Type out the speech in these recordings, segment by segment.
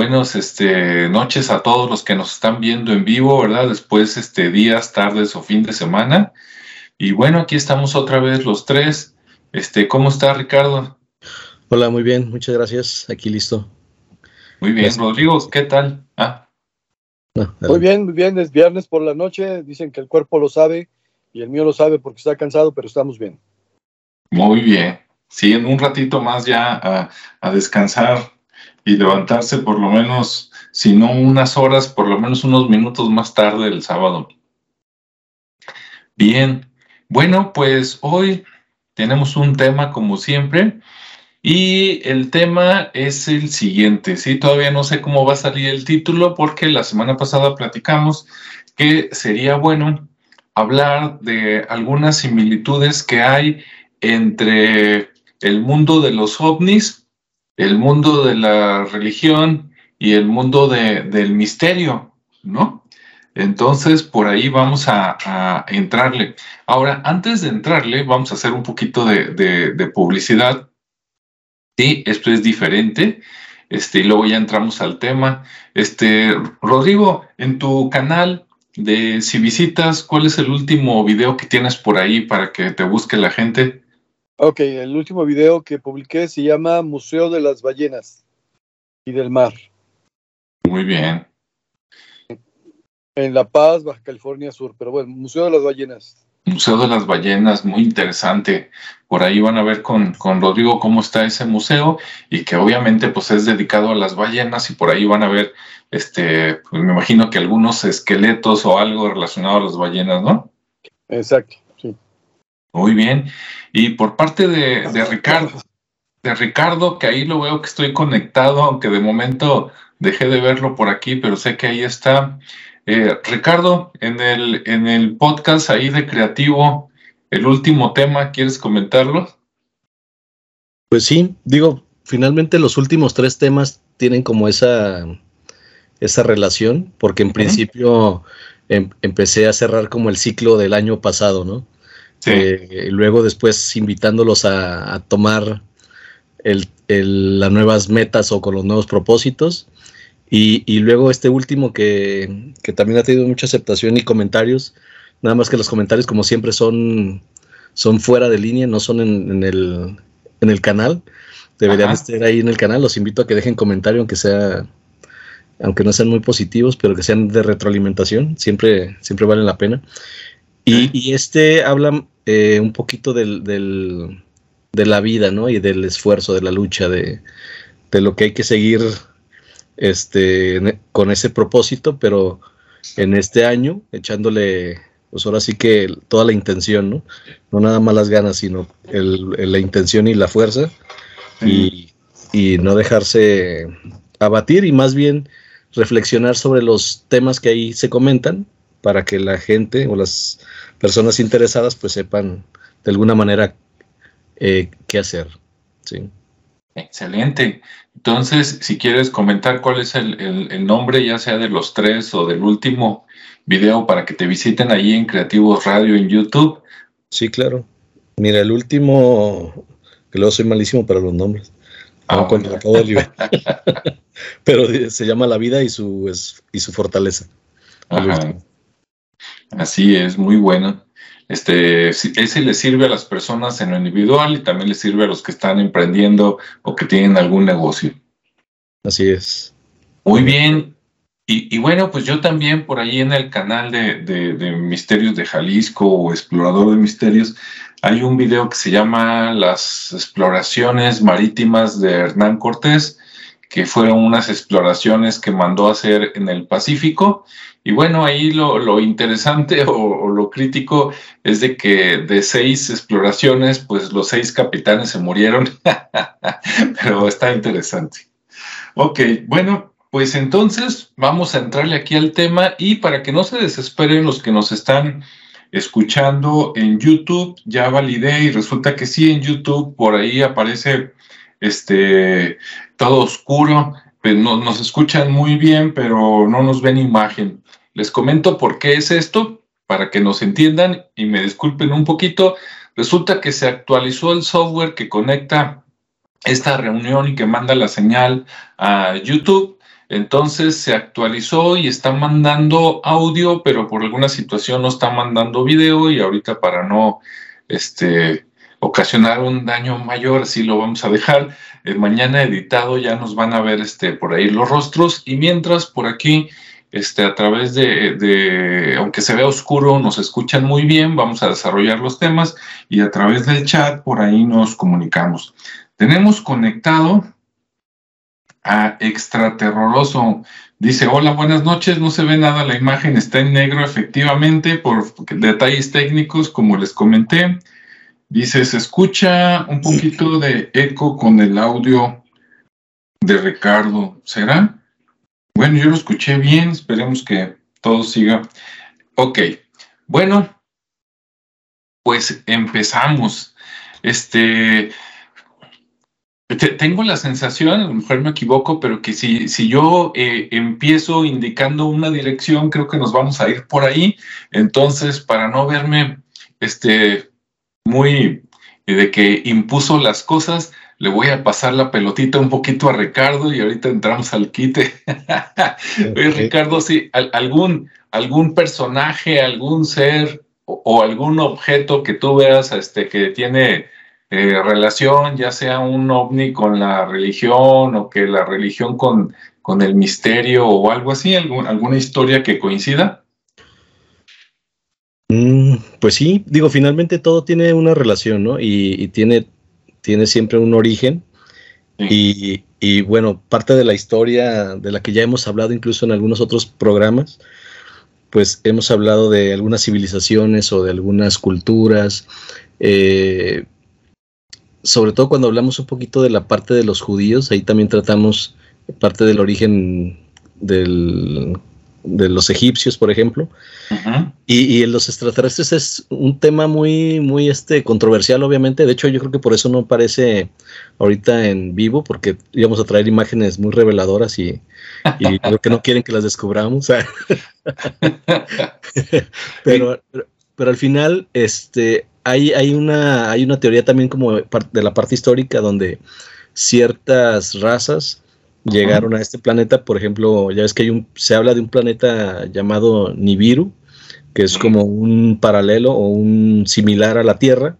buenas este, noches a todos los que nos están viendo en vivo, ¿verdad? Después, este, días, tardes o fin de semana. Y bueno, aquí estamos otra vez los tres. Este, ¿cómo está Ricardo? Hola, muy bien, muchas gracias. Aquí listo. Muy bien, Rodrigo, ¿qué tal? Ah. muy bien, muy bien. Es viernes por la noche. Dicen que el cuerpo lo sabe y el mío lo sabe porque está cansado, pero estamos bien. Muy bien. Sí, en un ratito más ya a, a descansar y levantarse por lo menos, si no unas horas, por lo menos unos minutos más tarde el sábado. Bien, bueno, pues hoy tenemos un tema como siempre y el tema es el siguiente, ¿sí? Todavía no sé cómo va a salir el título porque la semana pasada platicamos que sería bueno hablar de algunas similitudes que hay entre el mundo de los ovnis, el mundo de la religión y el mundo del misterio, ¿no? Entonces, por ahí vamos a, entrarle. Ahora, antes de entrarle, vamos a hacer un poquito de, publicidad. Sí, esto es diferente. Este, y luego ya entramos al tema. Este, Rodrigo, en tu canal de Si Visitas, ¿cuál es el último video que tienes por ahí para que te busque la gente? Ok, el último video que publiqué se llama Museo de las Ballenas y del Mar. Muy bien. En La Paz, Baja California Sur, pero bueno, Museo de las Ballenas. Museo de las Ballenas, muy interesante. Por ahí van a ver con, con, Rodrigo cómo está ese museo y que obviamente pues es dedicado a las ballenas y por ahí van a ver, este, pues me imagino que algunos esqueletos o algo relacionado a las ballenas, ¿no? Exacto. Muy bien. Y por parte de, Ricardo, de Ricardo, que ahí lo veo que estoy conectado, aunque de momento dejé de verlo por aquí, pero sé que ahí está. Eh, Ricardo, en el, en el podcast ahí de Creativo, el último tema, ¿quieres comentarlo? Pues sí, digo, finalmente los últimos tres temas tienen como esa, esa relación, porque en principio em, empecé a cerrar como el ciclo del año pasado, ¿no? Eh, luego después invitándolos a, tomar las nuevas metas o con los nuevos propósitos. Y, luego este último que, también ha tenido mucha aceptación y comentarios, nada más que los comentarios como siempre son, son fuera de línea, no son en, el, en el canal. Deberían estar ahí en el canal. Los invito a que dejen comentario, aunque sea, aunque no sean muy positivos, pero que sean de retroalimentación. Siempre, siempre valen la pena. Y, este habla eh, un poquito del, de la vida, ¿no? Y del esfuerzo, de la lucha, de, lo que hay que seguir este, con ese propósito, pero en este año echándole, pues ahora sí que toda la intención, ¿no? No nada más las ganas, sino la intención y la fuerza. Y, y no dejarse abatir y más bien reflexionar sobre los temas que ahí se comentan para que la gente o las personas interesadas pues sepan de alguna manera eh, qué hacer. ¿sí? Excelente. Entonces, si quieres comentar cuál es el, nombre, ya sea de los tres o del último video, para que te visiten ahí en Creativos Radio en YouTube. Sí, claro. Mira, el último, que luego soy malísimo para los nombres. Ah, Pero se llama La vida y su, y su fortaleza. Así es, muy bueno. Este, ese le sirve a las personas en lo individual y también le sirve a los que están emprendiendo o que tienen algún negocio. Así es. Muy bien. Y, bueno, pues yo también por ahí en el canal de, de, Misterios de Jalisco o Explorador de Misterios, hay un video que se llama Las exploraciones marítimas de Hernán Cortés, que fueron unas exploraciones que mandó a hacer en el Pacífico y bueno, ahí lo, interesante o, lo crítico es de que de seis exploraciones, pues los seis capitanes se murieron, pero está interesante. Ok, bueno, pues entonces vamos a entrarle aquí al tema y para que no se desesperen los que nos están escuchando en YouTube, ya validé y resulta que sí, en YouTube por ahí aparece este todo oscuro, pues nos escuchan muy bien, pero no nos ven imagen. Les comento por qué es esto, para que nos entiendan y me disculpen un poquito. Resulta que se actualizó el software que conecta esta reunión y que manda la señal a YouTube. Entonces se actualizó y está mandando audio, pero por alguna situación no está mandando video y ahorita para no este, ocasionar un daño mayor, así lo vamos a dejar. Eh, mañana editado ya nos van a ver este, por ahí los rostros y mientras por aquí, este, a través de, de, aunque se vea oscuro, nos escuchan muy bien, vamos a desarrollar los temas y a través del chat por ahí nos comunicamos. Tenemos conectado a extraterroroso. Dice, hola, buenas noches, no se ve nada la imagen, está en negro efectivamente por detalles técnicos, como les comenté. Dice, se escucha un poquito de eco con el audio de Ricardo. ¿Será? Bueno, yo lo escuché bien, esperemos que todo siga. Ok, bueno, pues empezamos. Este, tengo la sensación, a lo mejor me equivoco, pero que si, si yo eh, empiezo indicando una dirección, creo que nos vamos a ir por ahí. Entonces, para no verme este, muy eh, de que impuso las cosas, le voy a pasar la pelotita un poquito a Ricardo y ahorita entramos al quite. Ricardo, sí, algún, algún personaje, algún ser o, o, algún objeto que tú veas este, que tiene eh, relación, ya sea un ovni con la religión o que la religión con, con el misterio o algo así, alguna historia que coincida? Mm, pues sí, digo, finalmente todo tiene una relación, ¿no? Y, tiene, tiene siempre un origen. Y, y, bueno, parte de la historia de la que ya hemos hablado incluso en algunos otros programas, pues hemos hablado de algunas civilizaciones o de algunas culturas, eh, sobre todo cuando hablamos un poquito de la parte de los judíos, ahí también tratamos parte del origen del, de los egipcios, por ejemplo. y, y, en los extraterrestres es un tema muy, muy este, controversial, obviamente. De hecho, yo creo que por eso no aparece ahorita en vivo, porque íbamos a traer imágenes muy reveladoras y, y creo que no quieren que las descubramos. pero, pero, pero, al final, este, hay, hay, una, hay una teoría también como de la parte histórica donde ciertas razas llegaron a este planeta. Por ejemplo, ya ves que hay un, se habla de un planeta llamado Nibiru, que es como un paralelo o un similar a la Tierra,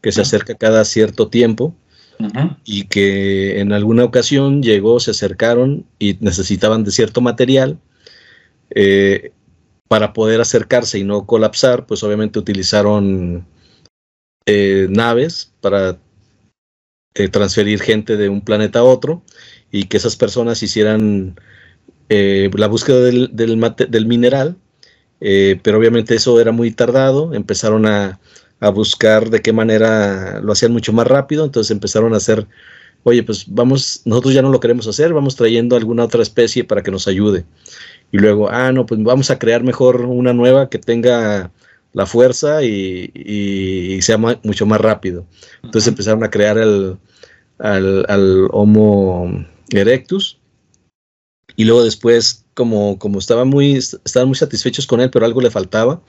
que se acerca cada cierto tiempo. Y que en alguna ocasión llegó, se acercaron y necesitaban de cierto material. Eh, para poder acercarse y no colapsar, pues obviamente utilizaron eh, naves para eh, transferir gente de un planeta a otro y que esas personas hicieran eh, la búsqueda del, del, mineral, pero obviamente eso era muy tardado, empezaron a, a, buscar de qué manera lo hacían mucho más rápido, entonces empezaron a hacer, oye, pues vamos, nosotros ya no lo queremos hacer, vamos trayendo alguna otra especie para que nos ayude. Y luego, ah, no, pues vamos a crear mejor una nueva que tenga la fuerza y, sea mucho más rápido. Entonces empezaron a crear el, al, Homo erectus y luego después, como, como estaban, muy, estaban muy satisfechos con él, pero algo le faltaba,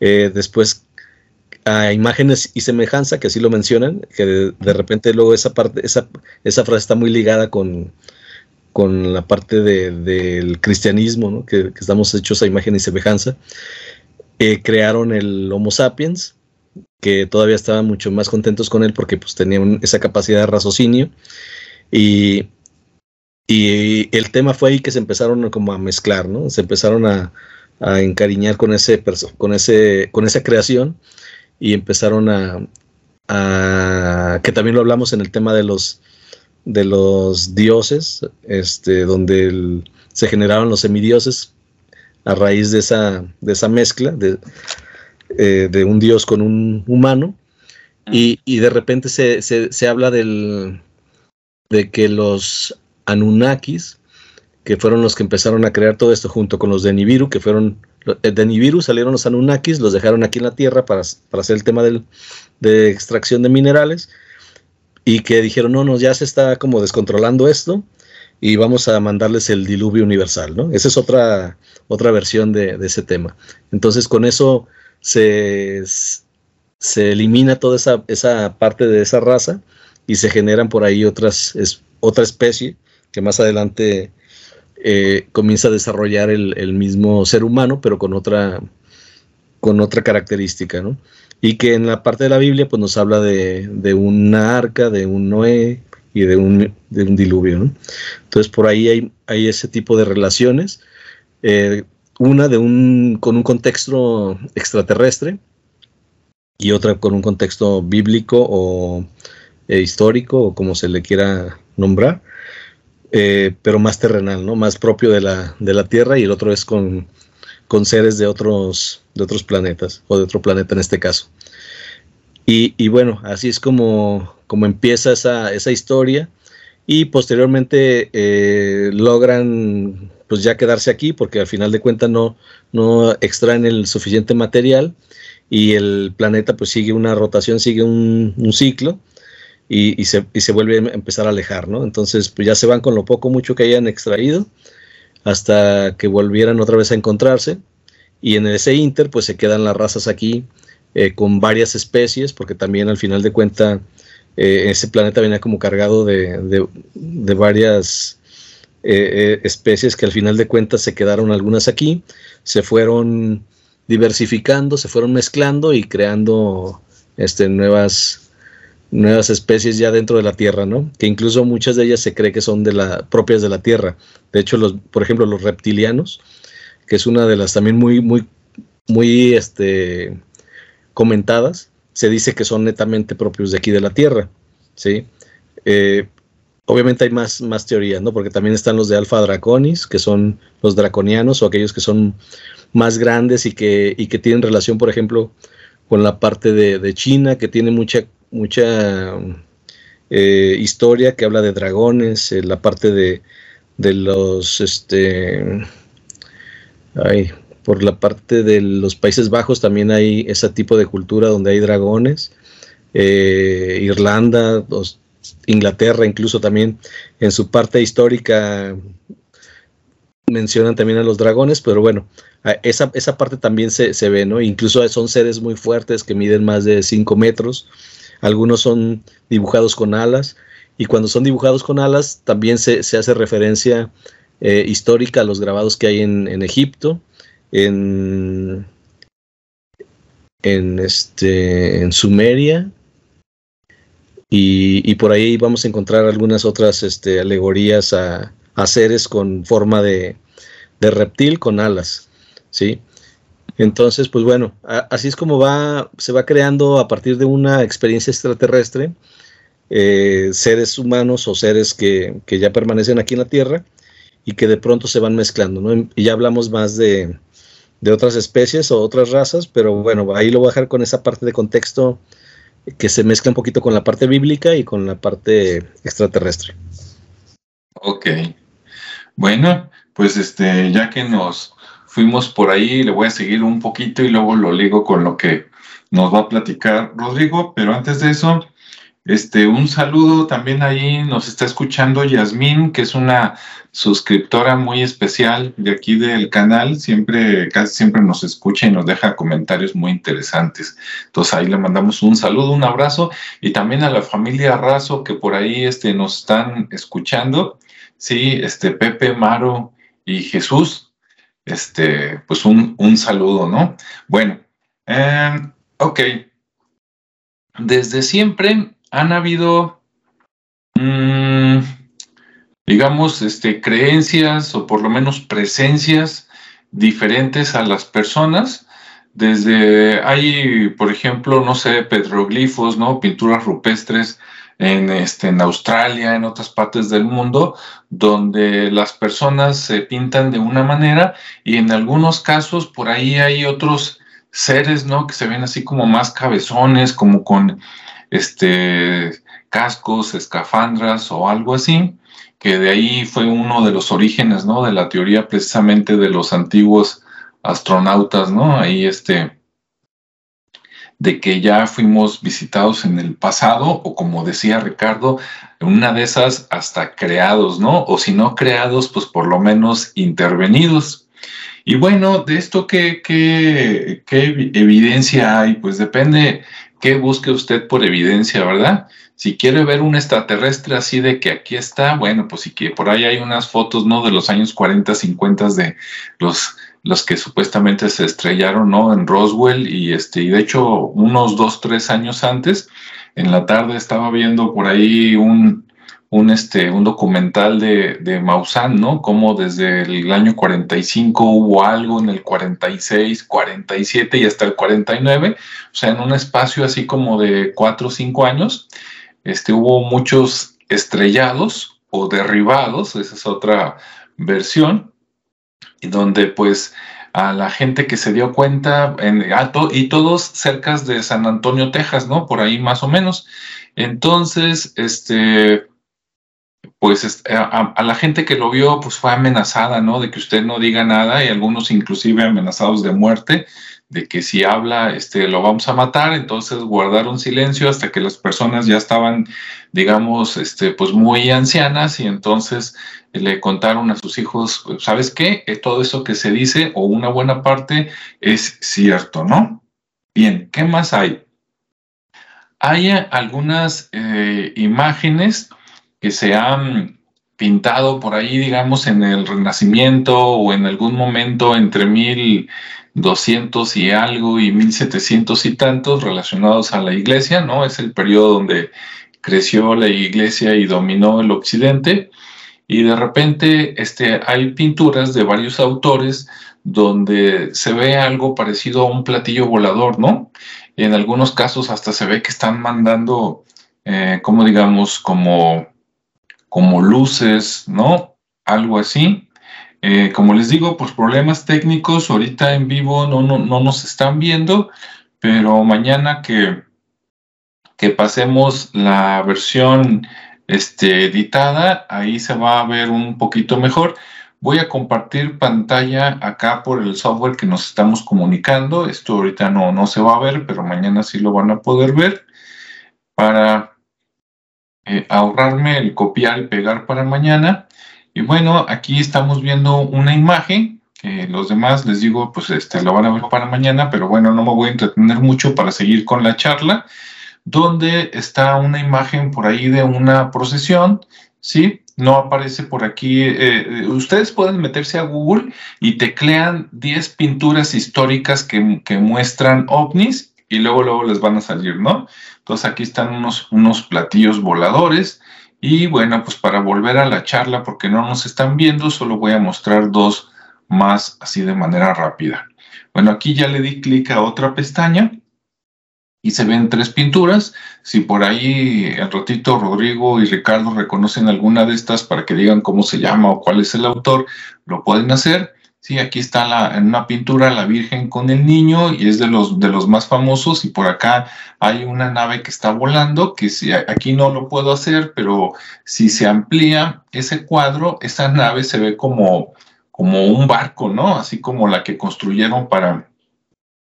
eh, después a imágenes y semejanza, que así lo mencionan, que de, repente luego esa parte, esa, esa frase está muy ligada con, con la parte del cristianismo, que, que, estamos hechos a imagen y semejanza. Eh, crearon el Homo sapiens, que todavía estaban mucho más contentos con él porque pues tenían esa capacidad de raciocinio. Y, y el tema fue ahí que se empezaron como a mezclar, ¿no? Se empezaron a, encariñar con, ese, con, ese, con esa creación y empezaron a, que también lo hablamos en el tema de los de los dioses, este, donde se generaron los semidioses a raíz de esa, de esa mezcla de, eh, de un dios con un humano. Y, y de repente se, se, se, habla del, de que los Anunnakis, que fueron los que empezaron a crear todo esto junto con los de Nibiru, que fueron eh, de Nibiru salieron los Anunnakis, los dejaron aquí en la Tierra para, para hacer el tema del, de extracción de minerales y que dijeron, no, no, ya se está como descontrolando esto y vamos a mandarles el diluvio universal, ¿no? Esa es otra, otra versión de, ese tema. Entonces, con eso se, se elimina toda esa, esa, parte de esa raza y se generan por ahí otras, otra especie que más adelante eh, comienza a desarrollar el, mismo ser humano, pero con otra, con otra característica, ¿no? Y que en la parte de la Biblia pues nos habla de, una arca, de un Noé y de un, diluvio, ¿no? Entonces por ahí hay, hay ese tipo de relaciones. Eh, una de un, con un contexto extraterrestre y otra con un contexto bíblico o eh, histórico o como se le quiera nombrar, eh, pero más terrenal, ¿no? Más propio de la, de la Tierra y el otro es con, con seres de otros, de otros planetas o de otro planeta en este caso. Y, y bueno, así es como, como empieza esa, esa historia y posteriormente eh, logran pues ya quedarse aquí porque al final de cuentas no, no extraen el suficiente material y el planeta pues sigue una rotación, sigue un, ciclo y, se, y, se, vuelve a empezar a alejar, ¿no? Entonces pues ya se van con lo poco, mucho que hayan extraído hasta que volvieran otra vez a encontrarse y en ese inter pues se quedan las razas aquí eh, con varias especies porque también al final de cuentas eh, ese planeta venía como cargado de, varias eh, especies que al final de cuentas se quedaron algunas aquí, se fueron diversificando, se fueron mezclando y creando este, nuevas, nuevas especies ya dentro de la Tierra, ¿no? Que incluso muchas de ellas se cree que son de la, propias de la Tierra. De hecho, los, por ejemplo, los reptilianos, que es una de las también muy, muy, muy este, comentadas, se dice que son netamente propios de aquí de la Tierra, ¿sí? Eh, obviamente hay más, más teorías, ¿no? Porque también están los de Alpha Draconis, que son los draconianos o aquellos que son más grandes y que, y que tienen relación, por ejemplo, con la parte de, China, que tiene mucha, mucha eh, historia, que habla de dragones, eh, la parte de, de los, este, ay, por la parte de los Países Bajos también hay ese tipo de cultura donde hay dragones. Eh, Irlanda, Inglaterra incluso también en su parte histórica mencionan también a los dragones, pero bueno, esa, esa parte también se, se, ve, ¿no? Incluso son seres muy fuertes que miden más de 5 metros, algunos son dibujados con alas, y cuando son dibujados con alas también se, se hace referencia eh, histórica a los grabados que hay en, en Egipto, en, este, en Sumeria, y, y, por ahí vamos a encontrar algunas otras este, alegorías a, a seres con forma de, de reptil con alas. ¿sí? Entonces, pues bueno, así es como va, se va creando a partir de una experiencia extraterrestre, eh, seres humanos o seres que, ya permanecen aquí en la Tierra y que de pronto se van mezclando, ¿no? Y ya hablamos más de, de otras especies o otras razas, pero bueno, ahí lo voy a dejar con esa parte de contexto que se mezcla un poquito con la parte bíblica y con la parte extraterrestre. Ok. Bueno, pues este, ya que nos fuimos por ahí, le voy a seguir un poquito y luego lo ligo con lo que nos va a platicar Rodrigo, pero antes de eso, este, un saludo también ahí nos está escuchando Yasmín, que es una suscriptora muy especial de aquí del canal, siempre, casi siempre nos escucha y nos deja comentarios muy interesantes. Entonces ahí le mandamos un saludo, un abrazo y también a la familia Razo que por ahí este, nos están escuchando. Sí, este Pepe, Maro y Jesús, este, pues un, saludo, ¿no? Bueno, em, ok. Desde siempre han habido, mm, digamos, este, creencias o por lo menos presencias diferentes a las personas. Desde hay, por ejemplo, no sé, petroglifos, ¿no? Pinturas rupestres en, este, en Australia, en otras partes del mundo, donde las personas se pintan de una manera y en algunos casos por ahí hay otros seres, ¿no? Que se ven así como más cabezones, como con este cascos, escafandras o algo así, que de ahí fue uno de los orígenes, ¿no? De la teoría precisamente de los antiguos astronautas, ¿no? Ahí este de que ya fuimos visitados en el pasado o como decía Ricardo, una de esas hasta creados, ¿no? O si no creados, pues por lo menos intervenidos. Y bueno, de esto, ¿qué, qué, qué evidencia hay? Pues depende qué busque usted por evidencia, ¿verdad? Si quiere ver un extraterrestre así de que aquí está, bueno, pues sí que por ahí hay unas fotos, ¿no? De los años 40, 50 de los, los que supuestamente se estrellaron, ¿no? En Roswell y este, y de hecho unos dos, tres años antes, en la tarde estaba viendo por ahí un, un, este, un documental de, de Maussan, ¿no? Como desde el año 45 hubo algo, en el 46, 47 y hasta el 49, o sea, en un espacio así como de cuatro o cinco años, este, hubo muchos estrellados o derribados, esa es otra versión, donde pues a la gente que se dio cuenta, en, alto y todos cerca de San Antonio, Texas, ¿no? Por ahí más o menos. Entonces, este, pues a, la gente que lo vio, pues fue amenazada, ¿no? De que usted no diga nada y algunos inclusive amenazados de muerte, de que si habla, este, lo vamos a matar, entonces guardaron silencio hasta que las personas ya estaban, digamos, este, pues muy ancianas y entonces le contaron a sus hijos, ¿sabes qué? Eh, todo eso que se dice o una buena parte es cierto, ¿no? Bien, ¿qué más hay? Hay algunas eh, imágenes que se han pintado por ahí, digamos, en el Renacimiento o en algún momento entre 1200 y algo y 1700 y tantos relacionados a la iglesia, ¿no? Es el periodo donde creció la iglesia y dominó el occidente. Y de repente este, hay pinturas de varios autores donde se ve algo parecido a un platillo volador, ¿no? Y en algunos casos hasta se ve que están mandando, eh, como digamos, como como luces, ¿no? Algo así. Eh, como les digo, pues problemas técnicos, ahorita en vivo no, no, no nos están viendo, pero mañana que, que pasemos la versión este, editada, ahí se va a ver un poquito mejor. Voy a compartir pantalla acá por el software que nos estamos comunicando. Esto ahorita no, no se va a ver, pero mañana sí lo van a poder ver para eh, ahorrarme el copiar y pegar para mañana. Y bueno, aquí estamos viendo una imagen que los demás les digo, pues este, lo van a ver para mañana, pero bueno, no me voy a entretener mucho para seguir con la charla, donde está una imagen por ahí de una procesión, ¿sí? No aparece por aquí. Eh, eh, ustedes pueden meterse a Google y teclean 10 pinturas históricas que, que muestran ovnis y luego, luego les van a salir, ¿no? Entonces aquí están unos, unos platillos voladores. Y bueno, pues para volver a la charla, porque no nos están viendo, solo voy a mostrar dos más así de manera rápida. Bueno, aquí ya le di clic a otra pestaña y se ven tres pinturas. Si por ahí el ratito Rodrigo y Ricardo reconocen alguna de estas para que digan cómo se llama o cuál es el autor, lo pueden hacer. Sí, aquí está en una pintura la Virgen con el niño y es de los, de los más famosos y por acá hay una nave que está volando, que si, aquí no lo puedo hacer, pero si se amplía ese cuadro, esa nave se ve como, como un barco, ¿no? Así como la que construyeron para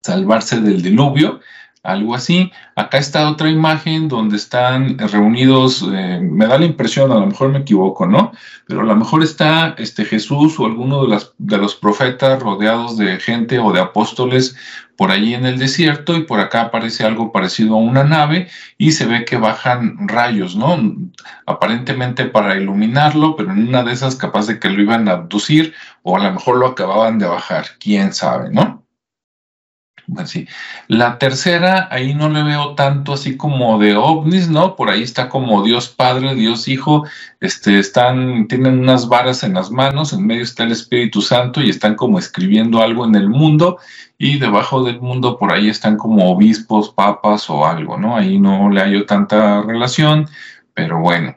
salvarse del diluvio algo así. Acá está otra imagen donde están reunidos, eh, me da la impresión, a lo mejor me equivoco, ¿no? Pero a lo mejor está este Jesús o alguno de, las, de los profetas rodeados de gente o de apóstoles por allí en el desierto y por acá aparece algo parecido a una nave y se ve que bajan rayos, ¿no? Aparentemente para iluminarlo, pero en una de esas capaz de que lo iban a abducir o a lo mejor lo acababan de bajar, quién sabe, ¿no? La tercera, ahí no le veo tanto así como de ovnis, ¿no? Por ahí está como Dios Padre, Dios Hijo, este, están, tienen unas varas en las manos, en medio está el Espíritu Santo y están como escribiendo algo en el mundo y debajo del mundo por ahí están como obispos, papas o algo, ¿no? Ahí no le hallo tanta relación, pero bueno.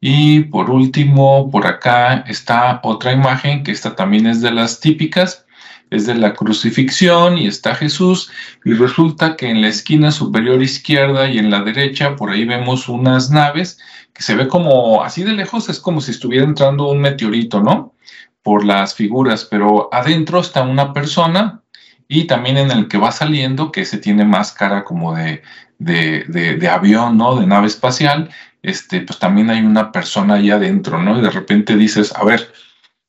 Y por último, por acá está otra imagen, que esta también es de las típicas, es de la crucifixión y está Jesús y resulta que en la esquina superior izquierda y en la derecha por ahí vemos unas naves que se ve como así de lejos es como si estuviera entrando un meteorito, ¿no? Por las figuras, pero adentro está una persona y también en el que va saliendo, que se tiene más cara como de, de, de, de avión, ¿no? De nave espacial, este, pues también hay una persona ahí adentro, ¿no? Y de repente dices, a ver,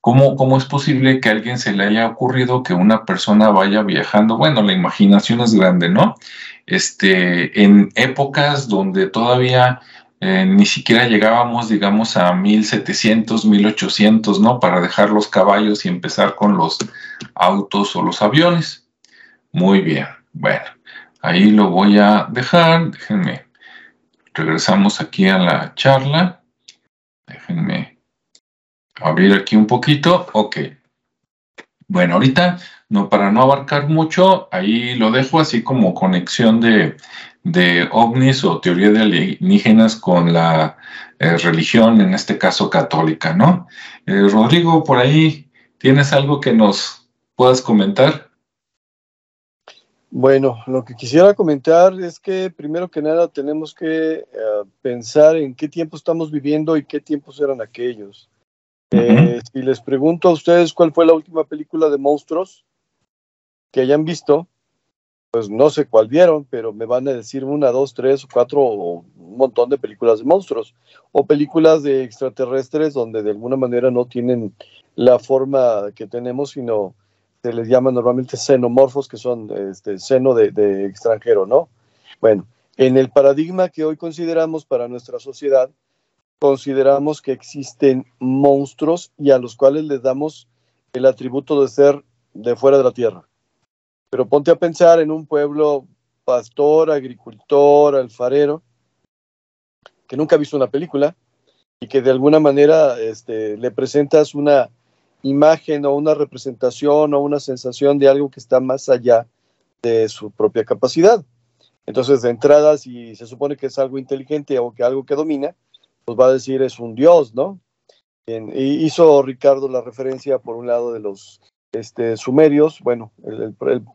¿Cómo, ¿Cómo, es posible que a alguien se le haya ocurrido que una persona vaya viajando? Bueno, la imaginación es grande, ¿no? Este, en épocas donde todavía eh, ni siquiera llegábamos, digamos, a 1700, 1800, ¿no? Para dejar los caballos y empezar con los autos o los aviones. Muy bien, bueno, ahí lo voy a dejar, déjenme, regresamos aquí a la charla, déjenme abrir aquí un poquito, ok. Bueno, ahorita, no, para no abarcar mucho, ahí lo dejo así como conexión de, de ovnis o teoría de alienígenas con la eh, religión, en este caso católica, ¿no? Eh, Rodrigo, por ahí, ¿tienes algo que nos puedas comentar? Bueno, lo que quisiera comentar es que primero que nada tenemos que eh, pensar en qué tiempo estamos viviendo y qué tiempos eran aquellos. Si les pregunto a ustedes cuál fue la última película de monstruos que hayan visto, pues no sé cuál vieron, pero me van a decir una, dos, tres, cuatro o un montón de películas de monstruos o películas de extraterrestres donde de alguna manera no tienen la forma que tenemos, sino se les llama normalmente xenomorfos, que son este seno de extranjero, ¿no? Bueno, en el paradigma que hoy consideramos para nuestra sociedad, consideramos que existen monstruos y a los cuales les damos el atributo de ser de fuera de la tierra. Pero ponte a pensar en un pueblo pastor, agricultor, alfarero, que nunca ha visto una película y que de alguna manera este, le presentas una imagen o una representación o una sensación de algo que está más allá de su propia capacidad. Entonces, de entrada, si se supone que es algo inteligente o que algo que domina, pues va a decir es un dios, ¿no? Y hizo Ricardo la referencia, por un lado, de los este, sumerios, bueno,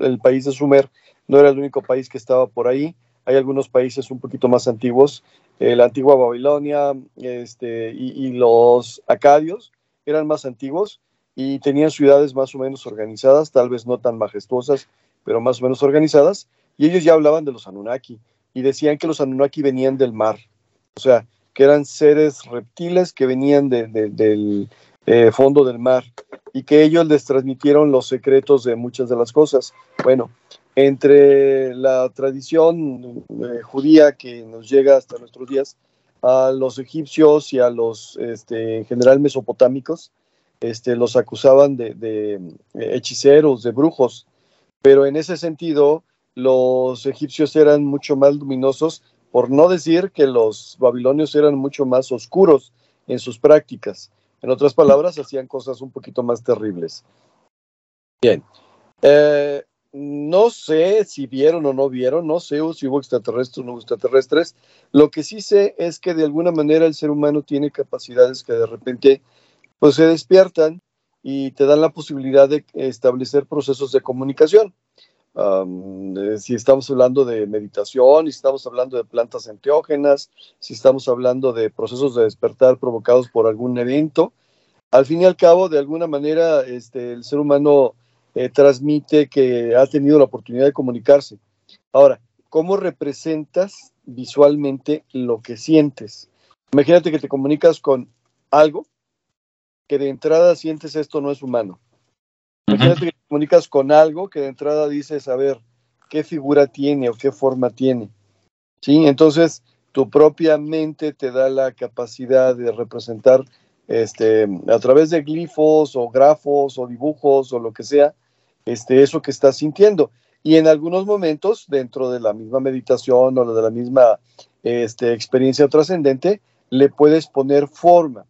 el, país de Sumer no era el único país que estaba por ahí, hay algunos países un poquito más antiguos, la antigua Babilonia este, y, los acadios eran más antiguos y tenían ciudades más o menos organizadas, tal vez no tan majestuosas, pero más o menos organizadas, y ellos ya hablaban de los Anunnaki y decían que los Anunnaki venían del mar, o sea, que eran seres reptiles que venían del eh, fondo del mar y que ellos les transmitieron los secretos de muchas de las cosas. Bueno, entre la tradición eh, judía que nos llega hasta nuestros días, a los egipcios y a los, este, en general, mesopotámicos, este, los acusaban de, de, hechiceros, de brujos, pero en ese sentido los egipcios eran mucho más luminosos, por no decir que los babilonios eran mucho más oscuros en sus prácticas. En otras palabras, hacían cosas un poquito más terribles. Bien. Eh, no sé si vieron o no vieron, no sé si hubo extraterrestres o no hubo extraterrestres. Lo que sí sé es que de alguna manera el ser humano tiene capacidades que de repente pues se despiertan y te dan la posibilidad de establecer procesos de comunicación. Si estamos hablando de meditación, si estamos hablando de plantas enteógenas, si estamos hablando de procesos de despertar provocados por algún evento, al fin y al cabo, de alguna manera, este, el ser humano eh, transmite que ha tenido la oportunidad de comunicarse. Ahora, ¿cómo representas visualmente lo que sientes? Imagínate que te comunicas con algo que de entrada sientes esto no es humano. Imagínate que comunicas con algo que de entrada dices, a ver, qué figura tiene o qué forma tiene. ¿Sí? Entonces, tu propia mente te da la capacidad de representar este, a través de glifos o grafos o dibujos o lo que sea, este, eso que estás sintiendo. Y en algunos momentos, dentro de la misma meditación o de la misma este, experiencia trascendente, le puedes poner forma.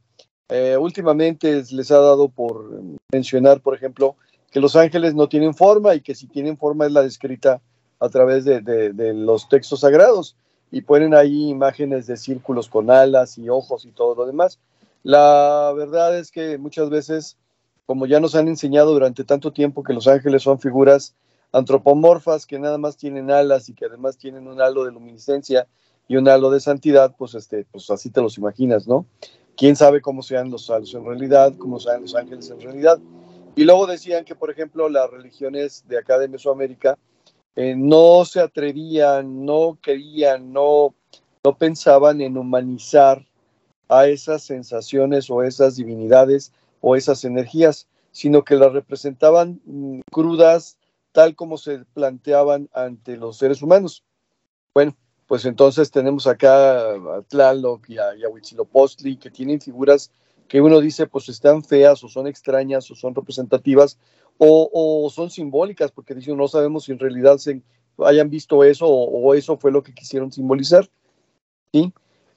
Eh, últimamente les ha dado por mencionar, por ejemplo, que los ángeles no tienen forma y que si tienen forma es la descrita a través de, de, los textos sagrados y ponen ahí imágenes de círculos con alas y ojos y todo lo demás. La verdad es que muchas veces, como ya nos han enseñado durante tanto tiempo que los ángeles son figuras antropomorfas que nada más tienen alas y que además tienen un halo de luminiscencia y un halo de santidad, pues este, pues así te los imaginas, ¿no? quién sabe cómo sean los salvos en realidad, cómo sean los ángeles en realidad. Y luego decían que, por ejemplo, las religiones de acá de Mesoamérica eh, no se atrevían, no querían, no, no pensaban en humanizar a esas sensaciones o esas divinidades o esas energías, sino que las representaban mm, crudas tal como se planteaban ante los seres humanos. Bueno, pues entonces tenemos acá a Tlaloc y a, y Huitzilopochtli, que tienen figuras que uno dice pues están feas o son extrañas o son representativas o, son simbólicas, porque dicen no sabemos si en realidad se hayan visto eso o, eso fue lo que quisieron simbolizar. ¿sí?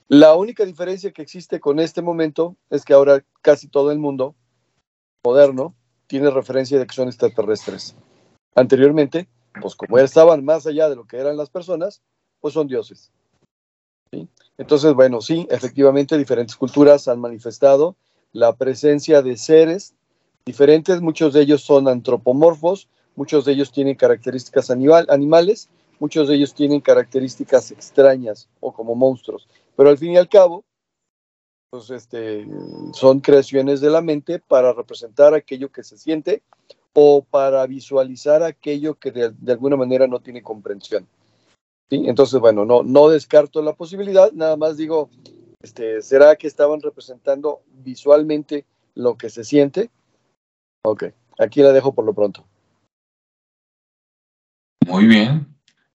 La única diferencia que existe con este momento es que ahora casi todo el mundo moderno tiene referencia de que son extraterrestres. Anteriormente, pues como estaban más allá de lo que eran las personas, pues son dioses. Entonces, bueno, sí, efectivamente diferentes culturas han manifestado la presencia de seres diferentes, muchos de ellos son antropomorfos, muchos de ellos tienen características animales, muchos de ellos tienen características extrañas o como monstruos, pero al fin y al cabo, pues este, son creaciones de la mente para representar aquello que se siente o para visualizar aquello que de, alguna manera no tiene comprensión. ¿Sí? Entonces, bueno, no, no descarto la posibilidad, nada más digo, este, ¿será que estaban representando visualmente lo que se siente? Ok, aquí la dejo por lo pronto. Muy bien.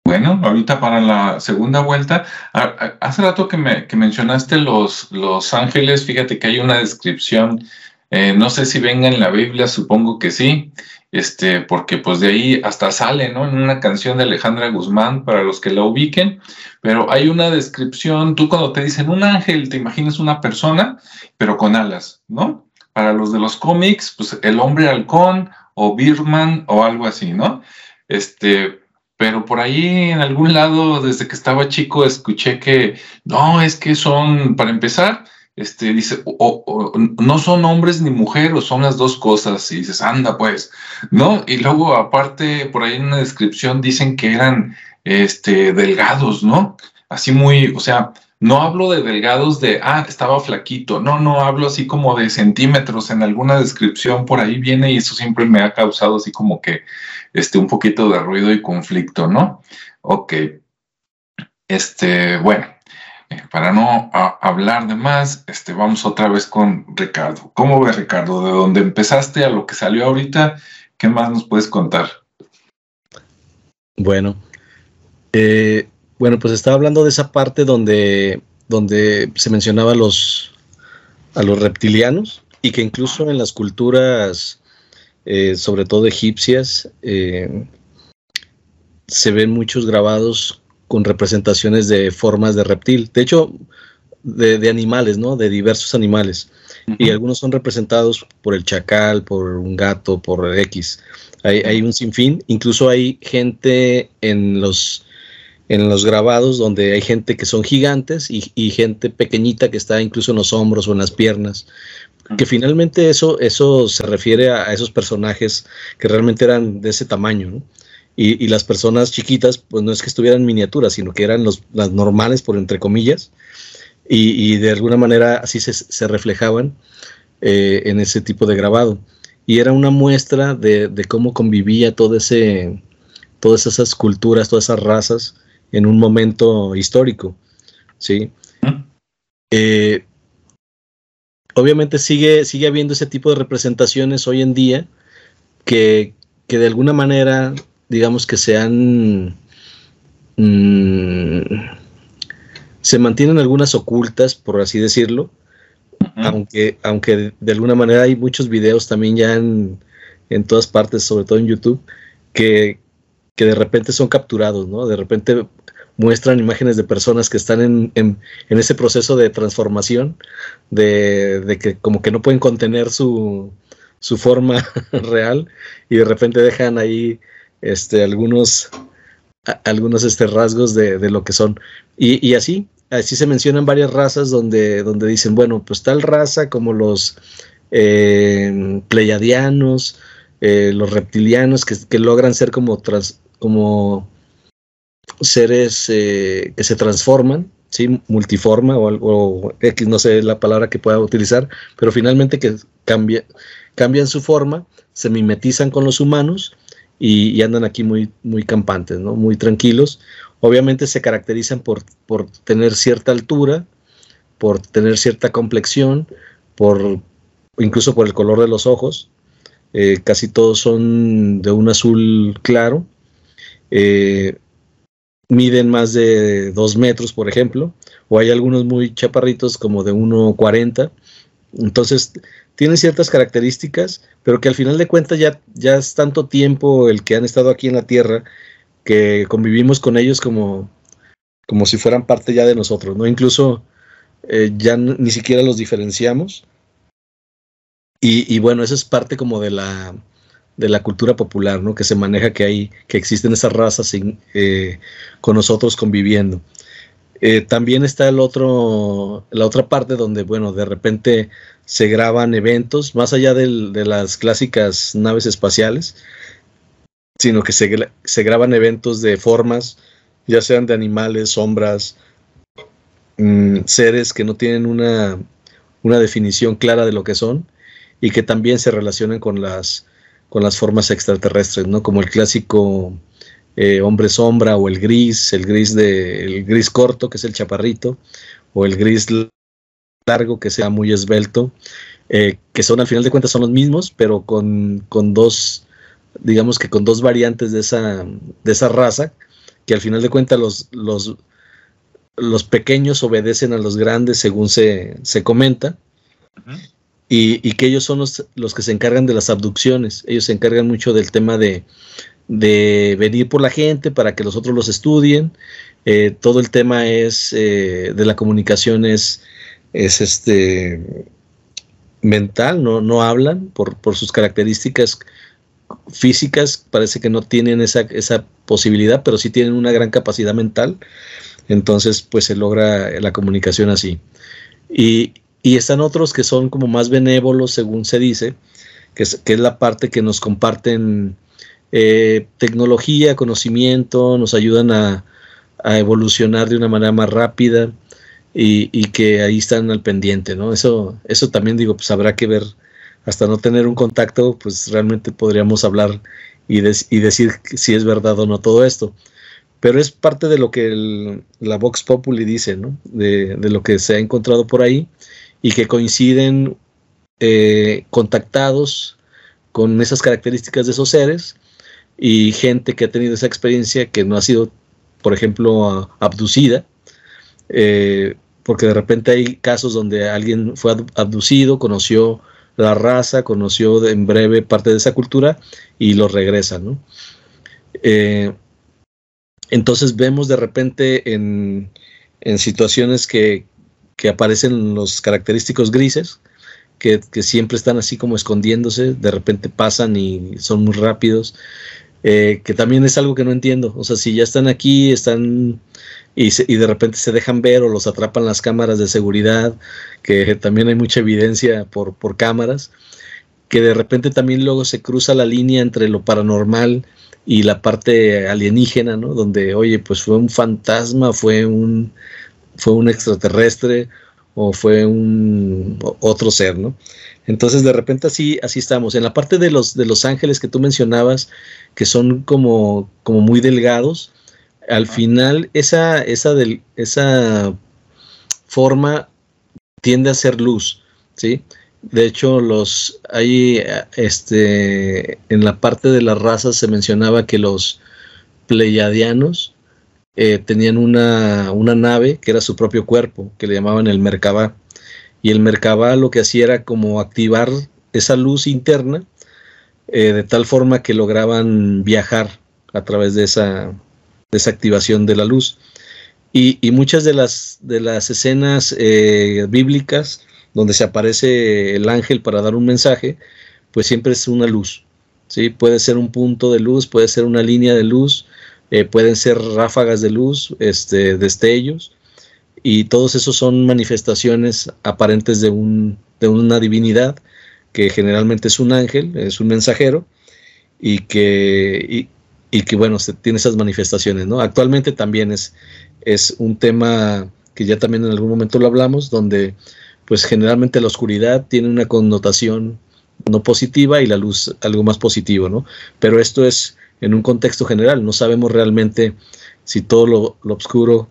Bueno, ahorita para la segunda vuelta, hace rato que, me, que mencionaste los, los ángeles, fíjate que hay una descripción, eh, no sé si venga en la Biblia, supongo que sí, este, porque pues de ahí hasta sale, ¿no? En una canción de Alejandra Guzmán, para los que la ubiquen, pero hay una descripción, tú cuando te dicen un ángel, te imaginas una persona, pero con alas, ¿no? Para los de los cómics, pues el hombre halcón o Birman o algo así, ¿no? Este, pero por ahí en algún lado, desde que estaba chico, escuché que no, es que son, para empezar, este, dice, o, no son hombres ni mujeres, son las dos cosas, y dices, anda pues, ¿no? Y luego aparte, por ahí en una descripción dicen que eran, este, delgados, ¿no? Así muy, o sea, no hablo de delgados de, ah, estaba flaquito, no, no, hablo así como de centímetros en alguna descripción, por ahí viene y eso siempre me ha causado así como que, este, un poquito de ruido y conflicto, ¿no? Ok. Este, bueno, para no hablar de más, este, vamos otra vez con Ricardo. ¿Cómo ves, Ricardo? De dónde empezaste a lo que salió ahorita, ¿qué más nos puedes contar? Bueno, eh, bueno, pues estaba hablando de esa parte donde, donde se mencionaba a los, a los reptilianos y que incluso en las culturas, eh, sobre todo egipcias, eh, se ven muchos grabados con representaciones de formas de reptil. De hecho, de, animales, ¿no? De diversos animales. Y algunos son representados por el chacal, por un gato, por X. Hay, hay, un sinfín. Incluso hay gente en los, en los grabados donde hay gente que son gigantes y, y gente pequeñita que está incluso en los hombros o en las piernas. Que finalmente eso, eso se refiere a, a esos personajes que realmente eran de ese tamaño, ¿no? Y, las personas chiquitas, pues no es que estuvieran miniaturas, sino que eran los, las normales, por entre comillas, y, de alguna manera así se, reflejaban eh, en ese tipo de grabado. Y era una muestra de, cómo convivía todo ese, todas esas culturas, todas esas razas en un momento histórico. ¿sí? Eh, obviamente sigue, sigue habiendo ese tipo de representaciones hoy en día que, que de alguna manera digamos que se han... Mm, se mantienen algunas ocultas, por así decirlo, aunque, aunque de alguna manera hay muchos videos también ya en, en todas partes, sobre todo en YouTube, que, que, de repente son capturados, ¿no? De repente muestran imágenes de personas que están en, en, en ese proceso de transformación, de, de, que como que no pueden contener su, su forma real y de repente dejan ahí este, algunos, algunos este, rasgos de, lo que son. Y, así, así se mencionan varias razas donde, donde dicen, bueno, pues tal raza como los eh, pleiadianos, eh, los reptilianos, que, logran ser como, como seres eh, que se transforman, ¿sí? multiforma o, algo X, no sé la palabra que pueda utilizar, pero finalmente que cambia, cambian su forma, se mimetizan con los humanos y, andan aquí muy, muy campantes, ¿no? muy tranquilos. Obviamente se caracterizan por, por tener cierta altura, por tener cierta complexión, por incluso por el color de los ojos. Eh, casi todos son de un azul claro. Eh, miden más de dos metros, por ejemplo, o hay algunos muy chaparritos como de 1,40. Entonces, tienen ciertas características, pero que al final de cuentas ya, ya es tanto tiempo el que han estado aquí en la Tierra que convivimos con ellos como, como si fueran parte ya de nosotros, ¿no? Incluso eh, ya ni siquiera los diferenciamos. Y, bueno, eso es parte como de la, de la cultura popular, ¿no? Que se maneja que hay, que existen esas razas eh, con nosotros conviviendo. Eh, también está el otro, la otra parte donde, bueno, de repente se graban eventos, más allá de las clásicas naves espaciales, sino que se, se, graban eventos de formas, ya sean de animales, sombras, mm, seres que no tienen una, una, definición clara de lo que son y que también se relacionan con las, con las formas extraterrestres, ¿no? Como el clásico eh, hombre sombra o el gris, el gris de el gris corto que es el chaparrito o el gris largo que sea muy esbelto, eh, que son al final de cuentas son los mismos, pero con, con, dos, digamos que con dos variantes de esa, de esa raza, que al final de cuentas los, los, los pequeños obedecen a los grandes según se, se comenta. y, y, que ellos son los, los, que se encargan de las abducciones. Ellos se encargan mucho del tema de, de venir por la gente para que los otros los estudien. Eh, todo el tema es eh, de la comunicación es, es este mental, no, no hablan por, por, sus características físicas, parece que no tienen esa, esa posibilidad, pero sí tienen una gran capacidad mental. Entonces, pues se logra la comunicación así. Y, y están otros que son como más benévolos, según se dice, que es, que es la parte que nos comparten eh, tecnología, conocimiento, nos ayudan a, evolucionar de una manera más rápida y, que ahí están al pendiente, ¿no? Eso, eso también digo, pues habrá que ver, hasta no tener un contacto, pues realmente podríamos hablar y, decir si es verdad o no todo esto. Pero es parte de lo que la Vox Populi dice, ¿no? De, lo que se ha encontrado por ahí y que coinciden eh, contactados con esas características de esos seres y gente que ha tenido esa experiencia que no ha sido, por ejemplo, abducida, eh, porque de repente hay casos donde alguien fue abducido, conoció la raza, conoció en breve parte de esa cultura y lo regresa, ¿no? Eh, entonces vemos de repente en, en situaciones que, que, aparecen los característicos grises, que, que, siempre están así como escondiéndose, de repente pasan y son muy rápidos, eh, que también es algo que no entiendo. O sea, si ya están aquí, están y, y, de repente se dejan ver o los atrapan las cámaras de seguridad, que también hay mucha evidencia por, por cámaras, que de repente también luego se cruza la línea entre lo paranormal y la parte alienígena, ¿no? Donde, oye, pues fue un fantasma, fue un, fue un extraterrestre o fue un otro ser, ¿no? Entonces de repente así, así estamos. En la parte de los, de los ángeles que tú mencionabas, que son como, como muy delgados, al final esa, esa, del, esa forma tiende a ser luz, ¿sí? De hecho, los hay este en la parte de las razas se mencionaba que los pleiadianos eh, tenían una, una, nave que era su propio cuerpo, que le llamaban el Merkabah y el Merkabah lo que hacía era como activar esa luz interna eh, de tal forma que lograban viajar a través de esa, activación de la luz. Y, muchas de las, de las escenas eh, bíblicas donde se aparece el ángel para dar un mensaje, pues siempre es una luz. ¿sí? Puede ser un punto de luz, puede ser una línea de luz, eh, pueden ser ráfagas de luz, este, destellos, y todos esos son manifestaciones aparentes de, un, de una divinidad que generalmente es un ángel, es un mensajero y que, y, que bueno, tiene esas manifestaciones, ¿no? Actualmente también es, es un tema que ya también en algún momento lo hablamos, donde pues generalmente la oscuridad tiene una connotación no positiva y la luz algo más positivo, ¿no? Pero esto es en un contexto general, no sabemos realmente si todo lo, lo oscuro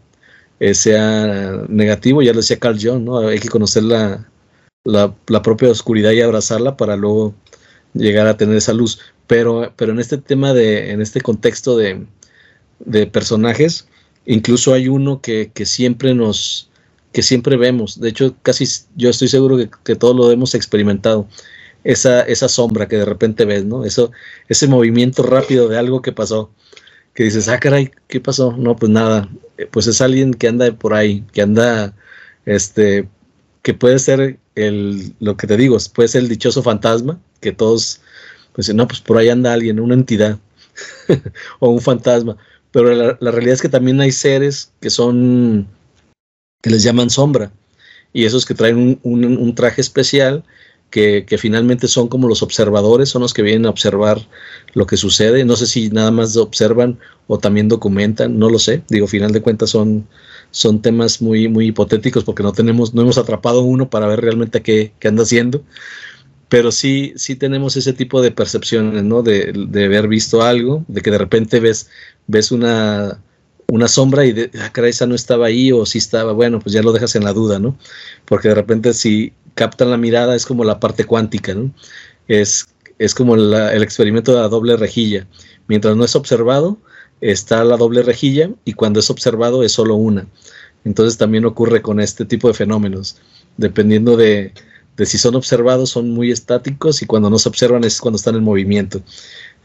eh, sea negativo, ya lo decía Carl Jung, ¿no? Hay que conocer la, la, propia oscuridad y abrazarla para luego llegar a tener esa luz. Pero, pero en este tema de, en este contexto de, de personajes, Incluso hay uno que, que siempre nos, que siempre vemos. De hecho, casi yo estoy seguro que, que todos lo hemos experimentado. Esa, esa sombra que de repente ves, ¿no? Eso, ese movimiento rápido de algo que pasó. Que dices, ah, caray, ¿qué pasó? No, pues nada. Eh, pues es alguien que anda por ahí, que anda, este, que puede ser el, lo que te digo, puede ser el dichoso fantasma, que todos, pues no, pues por ahí anda alguien, una entidad o un fantasma. Pero la, la realidad es que también hay seres que son que les llaman sombra, y esos que traen un, traje especial, que, finalmente son como los observadores, son los que vienen a observar lo que sucede. No sé si nada más observan o también documentan, no lo sé. Digo, final de cuentas son, son temas muy, muy hipotéticos porque no tenemos, no hemos atrapado uno para ver realmente qué, qué anda haciendo. Pero sí, sí tenemos ese tipo de percepciones, ¿no? De, de haber visto algo, de que de repente ves, ves una, una sombra y de, ah, esa no estaba ahí o sí estaba, bueno, pues ya lo dejas en la duda, ¿no? Porque de repente si captan la mirada es como la parte cuántica, ¿no? Es, es como el experimento de la doble rejilla. Mientras no es observado, está la doble rejilla y cuando es observado es solo una. Entonces también ocurre con este tipo de fenómenos. Dependiendo de, de si son observados, son muy estáticos y cuando no se observan es cuando están en movimiento.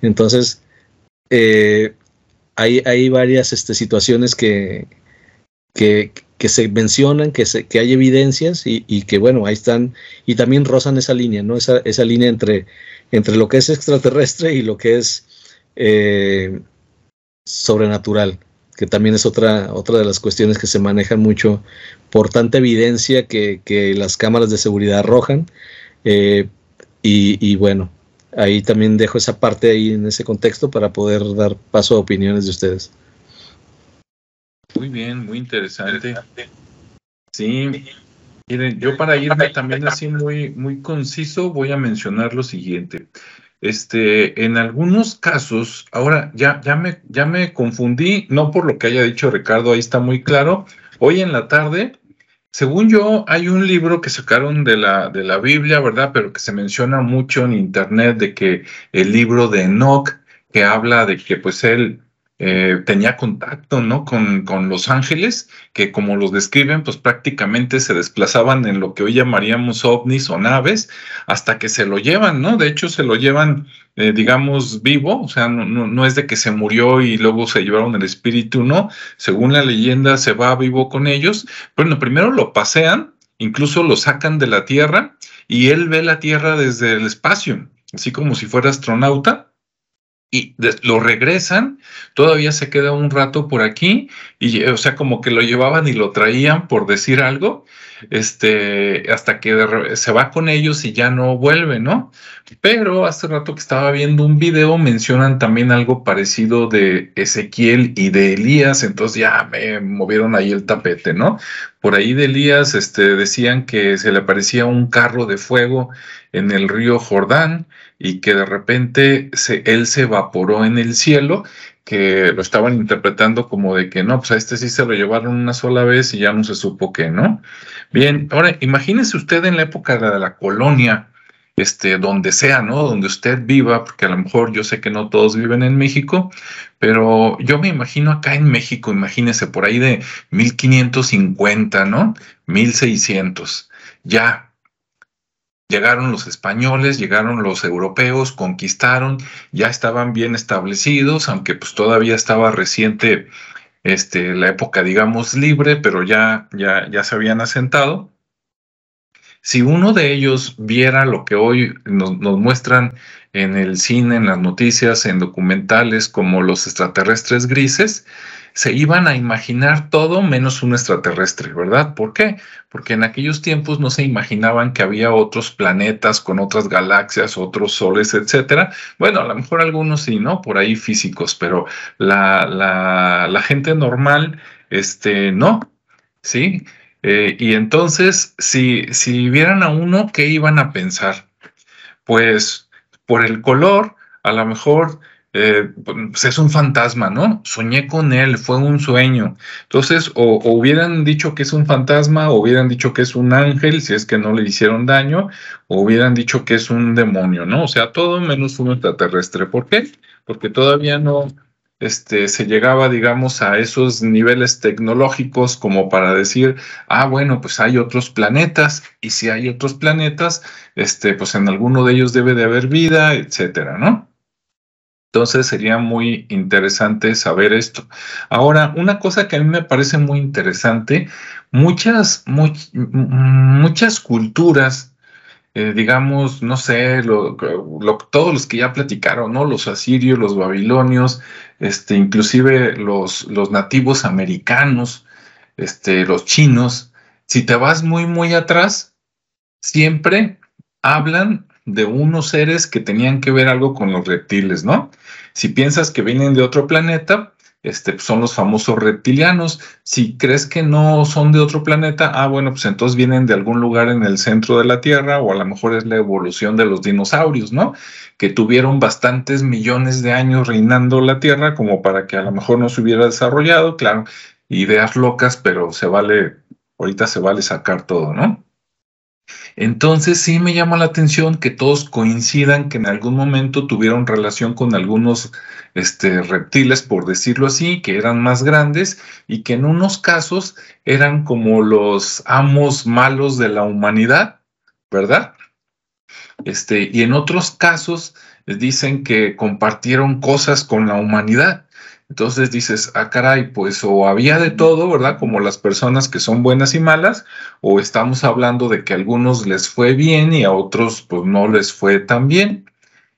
Entonces, eh, hay, varias este, situaciones que, que, se mencionan, que, se, que hay evidencias y, que bueno, ahí están y también rozan esa línea, ¿no? Esa, esa línea entre, entre lo que es extraterrestre y lo que es eh, sobrenatural, que también es otra, otra de las cuestiones que se manejan mucho por tanta evidencia que, las cámaras de seguridad arrojan. Eh, y, y, bueno, ahí también dejo esa parte ahí en ese contexto para poder dar paso a opiniones de ustedes. Muy bien, muy interesante. Sí, miren, yo para irme también así muy, muy conciso voy a mencionar lo siguiente. Este, en algunos casos, ahora ya, ya, me, ya me confundí, no por lo que haya dicho Ricardo, ahí está muy claro. Hoy en la tarde según yo, hay un libro que sacaron de la, de la Biblia, ¿verdad? Pero que se menciona mucho en Internet de que el libro de Enoch, que habla de que pues él eh, tenía contacto, ¿no? Con, los ángeles, que como los describen, pues prácticamente se desplazaban en lo que hoy llamaríamos ovnis o naves, hasta que se lo llevan, ¿no? De hecho, se lo llevan, eh, digamos, vivo, o sea, no, no, es de que se murió y luego se llevaron el espíritu, ¿no? Según la leyenda, se va vivo con ellos. Bueno, primero lo pasean, incluso lo sacan de la Tierra y él ve la Tierra desde el espacio, así como si fuera astronauta y lo regresan, todavía se queda un rato por aquí, y o sea, como que lo llevaban y lo traían por decir algo, este, hasta que se va con ellos y ya no vuelve, ¿no? Pero hace rato que estaba viendo un video, mencionan también algo parecido de Ezequiel y de Elías, entonces ya me movieron ahí el tapete, ¿no? Por ahí de Elías, este, decían que se le aparecía un carro de fuego en el río Jordán, y que de repente él se evaporó en el cielo, que lo estaban interpretando como de que no, pues a este sí se lo llevaron una sola vez y ya no se supo qué, ¿no? Bien, ahora imagínese usted en la época de la colonia, este, donde sea, ¿no? Donde usted viva, porque a lo mejor yo sé que no todos viven en México, pero yo me imagino acá en México, imagínese por ahí de 1550, ¿no? 1600. Ya, Llegaron los españoles, llegaron los europeos, conquistaron, ya estaban bien establecidos, aunque pues todavía estaba reciente este, la época, digamos, libre, pero ya, ya, ya se habían asentado. Si uno de ellos viera lo que hoy nos, nos muestran en el cine, en las noticias, en documentales como los extraterrestres grises, se iban a imaginar todo menos un extraterrestre, ¿verdad? ¿Por qué? Porque en aquellos tiempos no se imaginaban que había otros planetas con otras galaxias, otros soles, etcétera. Bueno, a lo mejor algunos sí, ¿no? Por ahí físicos, pero la, la, gente normal, este, no, ¿sí? Eh, y entonces, si, si vieran a uno, ¿qué iban a pensar? Pues por el color, a lo mejor eh, pues es un fantasma, ¿no? Soñé con él, fue un sueño. Entonces, o, hubieran dicho que es un fantasma, o hubieran dicho que es un ángel, si es que no le hicieron daño, o hubieran dicho que es un demonio, ¿no? O sea, todo menos un extraterrestre. ¿Por qué? Porque todavía no, este, se llegaba, digamos, a esos niveles tecnológicos como para decir, ah, bueno, pues hay otros planetas, y si hay otros planetas, este, pues en alguno de ellos debe de haber vida, etcétera, ¿no? Entonces sería muy interesante saber esto. Ahora, una cosa que a mí me parece muy interesante, muchas, muchas culturas eh, digamos, no sé, todos los que ya platicaron, ¿no? Los asirios, los babilonios, este, inclusive los, los nativos americanos, este, los chinos, si te vas muy, muy atrás, siempre hablan de unos seres que tenían que ver algo con los reptiles, ¿no? Si piensas que vienen de otro planeta, este, son los famosos reptilianos. Si crees que no son de otro planeta, ah, bueno, pues entonces vienen de algún lugar en el centro de la Tierra o a lo mejor es la evolución de los dinosaurios, ¿no? Que tuvieron bastantes millones de años reinando la Tierra como para que a lo mejor no se hubiera desarrollado, claro, ideas locas, pero se vale, ahorita se vale sacar todo, ¿no? Entonces sí me llama la atención que todos coincidan que en algún momento tuvieron relación con algunos este, reptiles, por decirlo así, que eran más grandes y que en unos casos eran como los amos malos de la humanidad, ¿verdad? Este, y en otros casos dicen que compartieron cosas con la humanidad. Entonces dices, ah, caray, pues o había de todo, ¿verdad? Como las personas que son buenas y malas, o estamos hablando de que a algunos les fue bien y a otros pues no les fue tan bien.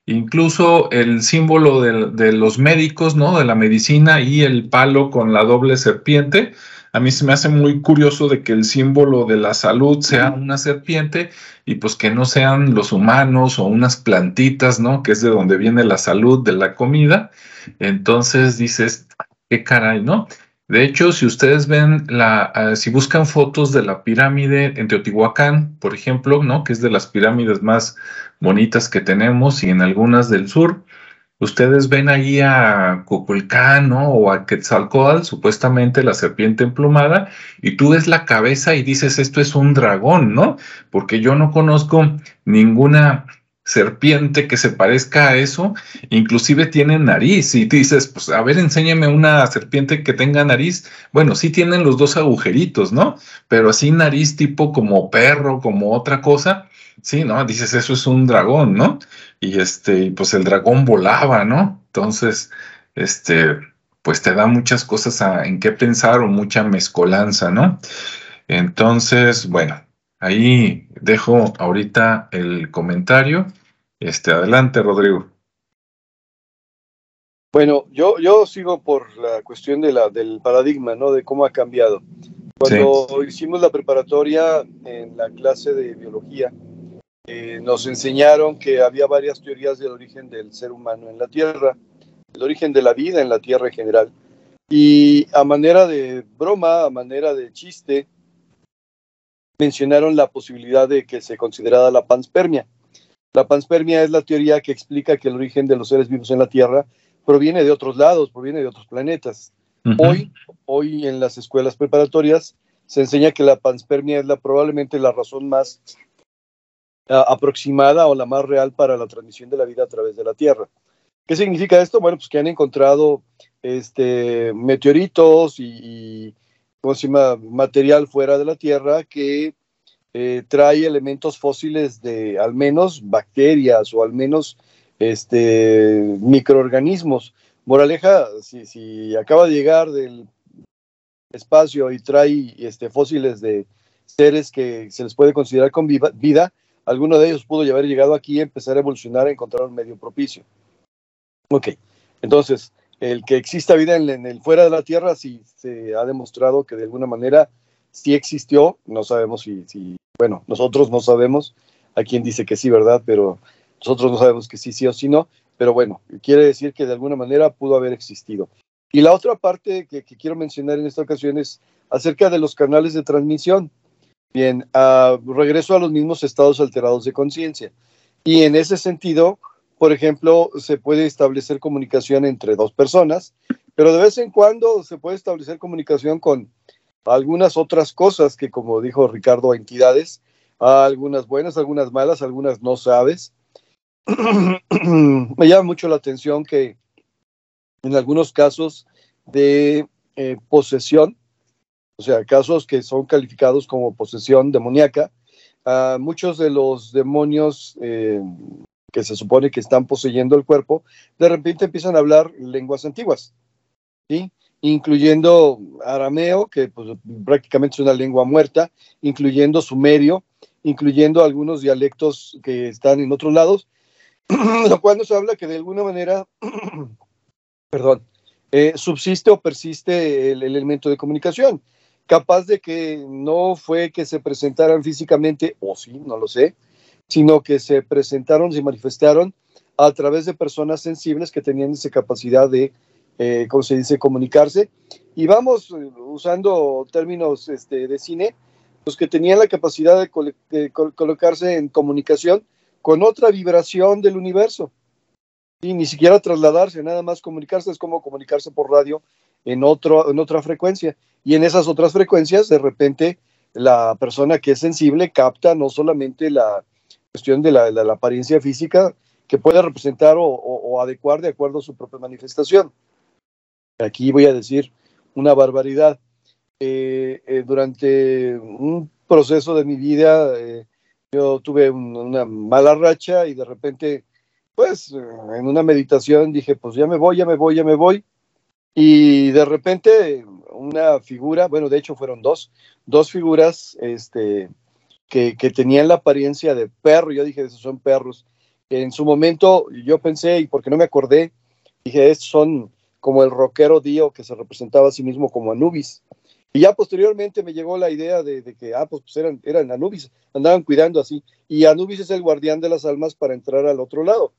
Incluso el símbolo de, de los médicos, ¿no? De la medicina y el palo con la doble serpiente, a mí se me hace muy curioso de que el símbolo de la salud sea una serpiente y pues que no sean los humanos o unas plantitas, ¿no? Que es de donde viene la salud de la comida. Entonces dices, qué caray, ¿no? De hecho, si ustedes ven la, ah, si buscan fotos de la pirámide en Teotihuacán, por ejemplo, ¿no? Que es de las pirámides más bonitas que tenemos y en algunas del sur, ustedes ven ahí a Cuculcán, ¿no? O a Quetzalcoatl, supuestamente la serpiente emplumada, y tú ves la cabeza y dices, esto es un dragón, ¿no? Porque yo no conozco ninguna serpiente que se parezca a eso, inclusive tiene nariz, y dices, pues a ver, enséñame una serpiente que tenga nariz. Bueno, sí tienen los dos agujeritos, ¿no? Pero así nariz tipo como perro, como otra cosa, sí, ¿no? Dices, eso es un dragón, ¿no? y este, pues el dragón volaba, ¿no? Entonces, este, pues te da muchas cosas en qué pensar o mucha mezcolanza, ¿no? Entonces, bueno, ahí dejo ahorita el comentario. Este, adelante, Rodrigo. Bueno, yo, yo sigo por la cuestión de la, del paradigma, ¿no? De cómo ha cambiado. Cuando hicimos la preparatoria en la clase de biología, eh, nos enseñaron que había varias teorías del origen del ser humano en la Tierra, el origen de la vida en la Tierra en general. Y a manera de broma, a manera de chiste, mencionaron la posibilidad de que se considerara la panspermia. La panspermia es la teoría que explica que el origen de los seres vivos en la Tierra proviene de otros lados, proviene de otros planetas. Hoy, hoy en las escuelas preparatorias se enseña que la panspermia es la, probablemente la razón más aproximada o la más real para la transmisión de la vida a través de la Tierra. ¿Qué significa esto? Bueno, pues que han encontrado este, meteoritos y, material fuera de la Tierra que eh, trae elementos fósiles de al menos bacterias o al menos este, microorganismos. Moraleja, si, si acaba de llegar del espacio y trae este, fósiles de seres que se les puede considerar con vida, alguno de ellos pudo haber llegado aquí y empezar a evolucionar encontrar un medio propicio. Ok, entonces, el que exista vida en, el fuera de la Tierra sí se ha demostrado que de alguna manera sí existió, no sabemos si, bueno, nosotros no sabemos, a quien dice que sí, ¿verdad? Pero nosotros no sabemos que sí, sí o sí no, pero bueno, quiere decir que de alguna manera pudo haber existido. Y la otra parte que quiero mencionar en esta ocasión es acerca de los canales de transmisión. Bien, uh, regreso a los mismos estados alterados de conciencia. Y en ese sentido, por ejemplo, se puede establecer comunicación entre dos personas, pero de vez en cuando se puede establecer comunicación con algunas otras cosas que, como dijo Ricardo, entidades, algunas buenas, algunas malas, algunas no sabes. Me llama mucho la atención que en algunos casos de eh, posesión, o sea, casos que son calificados como posesión demoníaca. Muchos de los demonios eh, que se supone que están poseyendo el cuerpo, de repente empiezan a hablar lenguas antiguas, ¿sí? incluyendo arameo, que pues, prácticamente es una lengua muerta, incluyendo sumerio, incluyendo algunos dialectos que están en otros lados, lo cual nos habla que de alguna manera, perdón, eh, subsiste o persiste el, elemento de comunicación, capaz de que no fue que se presentaran físicamente, o sí, no lo sé, sino que se presentaron, se manifestaron a través de personas sensibles que tenían esa capacidad de, eh, ¿cómo se dice?, comunicarse. Y vamos eh, usando términos este, de cine, los que tenían la capacidad de, colocarse en comunicación con otra vibración del universo. Y ni siquiera trasladarse, nada más comunicarse es como comunicarse por radio en, otro, en otra frecuencia. Y en esas otras frecuencias, de repente, la persona que es sensible capta no solamente la cuestión de la, apariencia física, que puede representar o, adecuar de acuerdo a su propia manifestación. Aquí voy a decir una barbaridad. Eh, eh, durante un proceso de mi vida, eh, yo tuve una mala racha y de repente pues en una meditación dije, pues ya me voy, ya me voy, ya me voy. Y de repente una figura, bueno, de hecho fueron dos, dos figuras este, que, que tenían la apariencia de perro. Yo dije, esos son perros. En su momento yo pensé, y porque no me acordé, dije, estos son como el rockero Dio que se representaba a sí mismo como Anubis. Y ya posteriormente me llegó la idea de, que, ah, pues, pues, eran, eran Anubis, andaban cuidando así. Y Anubis es el guardián de las almas para entrar al otro lado.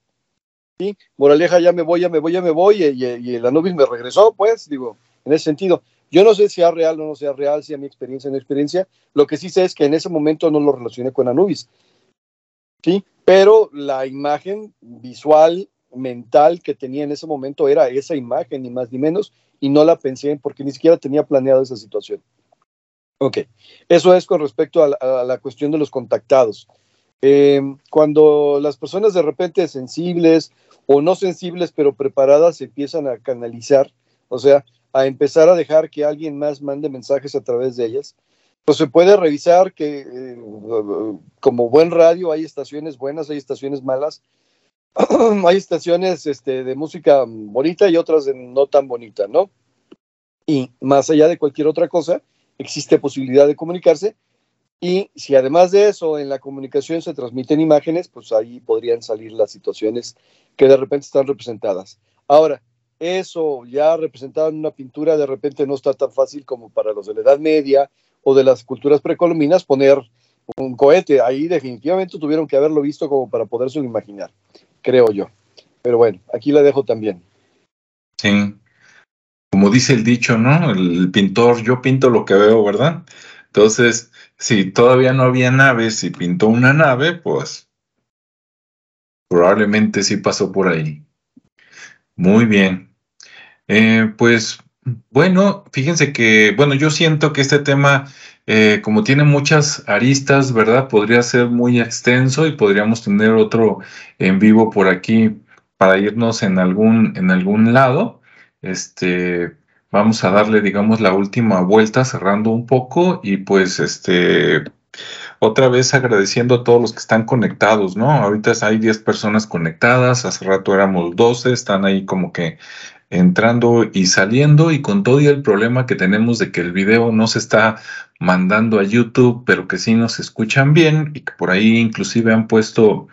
Moraleja, ya me voy, ya me voy, ya me voy, y, y, el Anubis me regresó, pues, digo, en ese sentido. Yo no sé si es real o no sea real, si a mi experiencia o no experiencia. Lo que sí sé es que en ese momento no lo relacioné con Anubis. ¿sí? Pero la imagen visual, mental que tenía en ese momento era esa imagen, ni más ni menos, y no la pensé porque ni siquiera tenía planeado esa situación. Ok, eso es con respecto a la, cuestión de los contactados. Em, cuando las personas de repente sensibles o no sensibles pero preparadas empiezan a canalizar, o sea, a empezar a dejar que alguien más mande mensajes a través de ellas, pues se puede revisar que eh, como buen radio hay estaciones buenas, hay estaciones malas, hay estaciones este, de música bonita y otras de no tan bonita, ¿no? Y más allá de cualquier otra cosa, existe posibilidad de comunicarse. Y si además de eso en la comunicación se transmiten imágenes, pues ahí podrían salir las situaciones que de repente están representadas. Ahora, eso ya representado en una pintura de repente no está tan fácil como para los de la Edad Media o de las culturas precolombinas poner un cohete. Ahí definitivamente tuvieron que haberlo visto como para poderse imaginar, creo yo. Pero bueno, aquí la dejo también. Sí. Como dice el dicho, ¿no? El pintor, yo pinto lo que veo, ¿verdad? Entonces, si todavía no había naves y pintó una nave, pues probablemente sí pasó por ahí. Muy bien. Eh, pues bueno, fíjense que, bueno, yo siento que este tema, eh, como tiene muchas aristas, ¿verdad? Podría ser muy extenso y podríamos tener otro en vivo por aquí para irnos en algún, en algún lado. Este, vamos a darle, digamos, la última vuelta, cerrando un poco y pues este, otra vez agradeciendo a todos los que están conectados, ¿no? Ahorita hay 10 personas conectadas, hace rato éramos 12, están ahí como que entrando y saliendo y con todo y el problema que tenemos de que el video no se está mandando a YouTube, pero que sí nos escuchan bien y que por ahí inclusive han puesto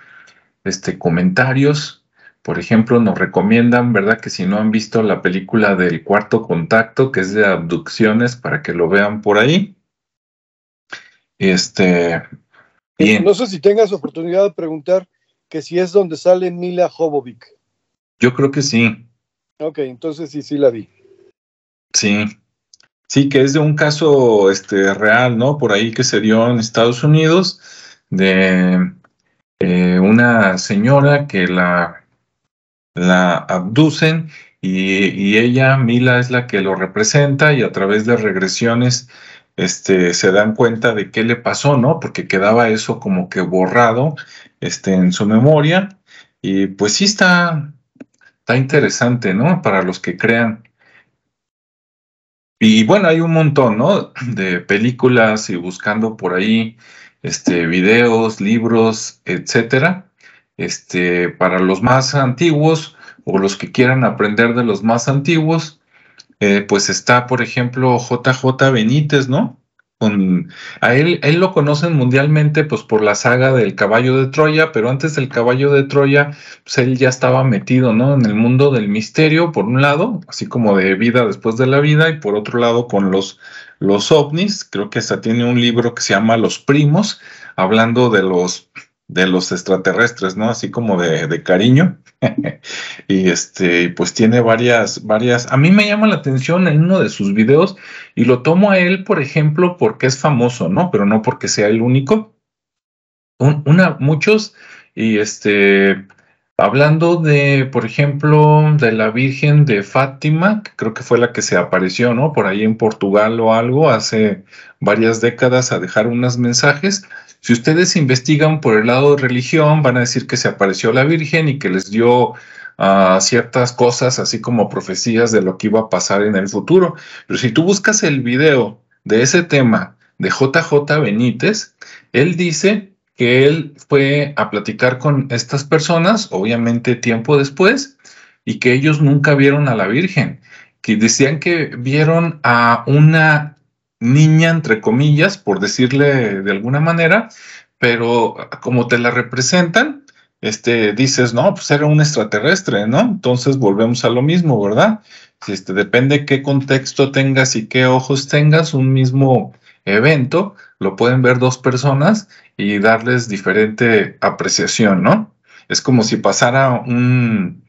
este comentarios por ejemplo, nos recomiendan, ¿verdad? Que si no han visto la película del cuarto contacto, que es de abducciones, para que lo vean por ahí. Este. Bien. No sé si tengas oportunidad de preguntar que si es donde sale Mila Jovovic. Yo creo que sí. Ok, entonces sí, sí la vi. Sí. Sí, que es de un caso este, real, ¿no? Por ahí que se dio en Estados Unidos de eh, una señora que la la abducen y, ella, Mila, es la que lo representa y a través de regresiones este, se dan cuenta de qué le pasó, ¿no? Porque quedaba eso como que borrado este, en su memoria y pues sí está, está interesante, ¿no? Para los que crean. Y bueno, hay un montón, ¿no? De películas y buscando por ahí, este, videos, libros, etcétera. Este, para los más antiguos o los que quieran aprender de los más antiguos, eh, pues está, por ejemplo, JJ Benítez, ¿no? a él, él lo conocen mundialmente pues por la saga del caballo de Troya, pero antes del caballo de Troya, pues él ya estaba metido, ¿no? En el mundo del misterio, por un lado, así como de vida después de la vida, y por otro lado con los, los ovnis, creo que hasta tiene un libro que se llama Los Primos, hablando de los de los extraterrestres, ¿no? Así como de, de cariño. y este, pues tiene varias, varias. A mí me llama la atención en uno de sus videos y lo tomo a él, por ejemplo, porque es famoso, ¿no? Pero no porque sea el único. una, muchos, y este, hablando de, por ejemplo, de la Virgen de Fátima, que creo que fue la que se apareció, ¿no? Por ahí en Portugal o algo, hace varias décadas a dejar unos mensajes si ustedes investigan por el lado de religión, van a decir que se apareció la Virgen y que les dio uh, ciertas cosas, así como profecías de lo que iba a pasar en el futuro. Pero si tú buscas el video de ese tema de JJ Benítez, él dice que él fue a platicar con estas personas, obviamente tiempo después, y que ellos nunca vieron a la Virgen, que decían que vieron a una niña, entre comillas, por decirle de alguna manera, pero como te la representan, este, dices, no, pues era un extraterrestre, ¿no? Entonces volvemos a lo mismo, ¿verdad? Este, depende qué contexto tengas y qué ojos tengas, un mismo evento, lo pueden ver dos personas y darles diferente apreciación, ¿no? Es como si pasara un,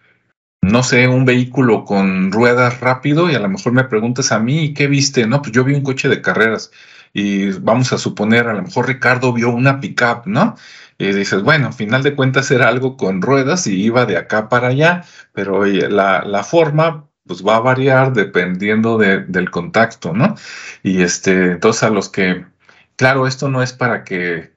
no sé, un vehículo con ruedas rápido y a lo mejor me preguntas a mí, ¿qué viste? No, pues yo vi un coche de carreras y vamos a suponer, a lo mejor Ricardo vio una pickup, ¿no? Y dices, bueno, al final de cuentas era algo con ruedas y iba de acá para allá, pero la, la forma pues va a variar dependiendo del contacto, ¿no? Y este, entonces a los que, claro, esto no es para que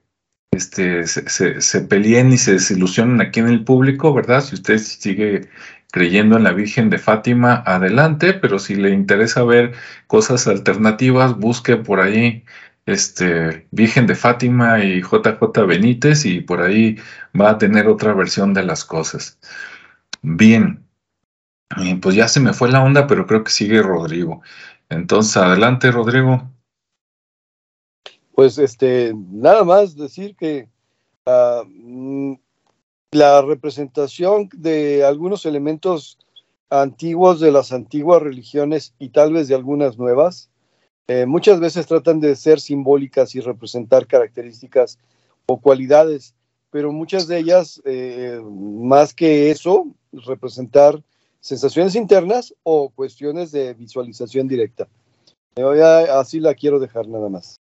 este, se, se, peleen y se desilusionen aquí en el público, ¿verdad? Si usted sigue creyendo en la Virgen de Fátima, adelante, pero si le interesa ver cosas alternativas, busque por ahí este, Virgen de Fátima y JJ Benítez y por ahí va a tener otra versión de las cosas. Bien, pues ya se me fue la onda, pero creo que sigue Rodrigo. Entonces, adelante, Rodrigo. Pues este, nada más decir que ah, mm, la representación de algunos elementos antiguos de las antiguas religiones y tal vez de algunas nuevas, eh, muchas veces tratan de ser simbólicas y representar características o cualidades, pero muchas de ellas, eh, más que eso, representar sensaciones internas o cuestiones de visualización directa. así la quiero dejar nada más.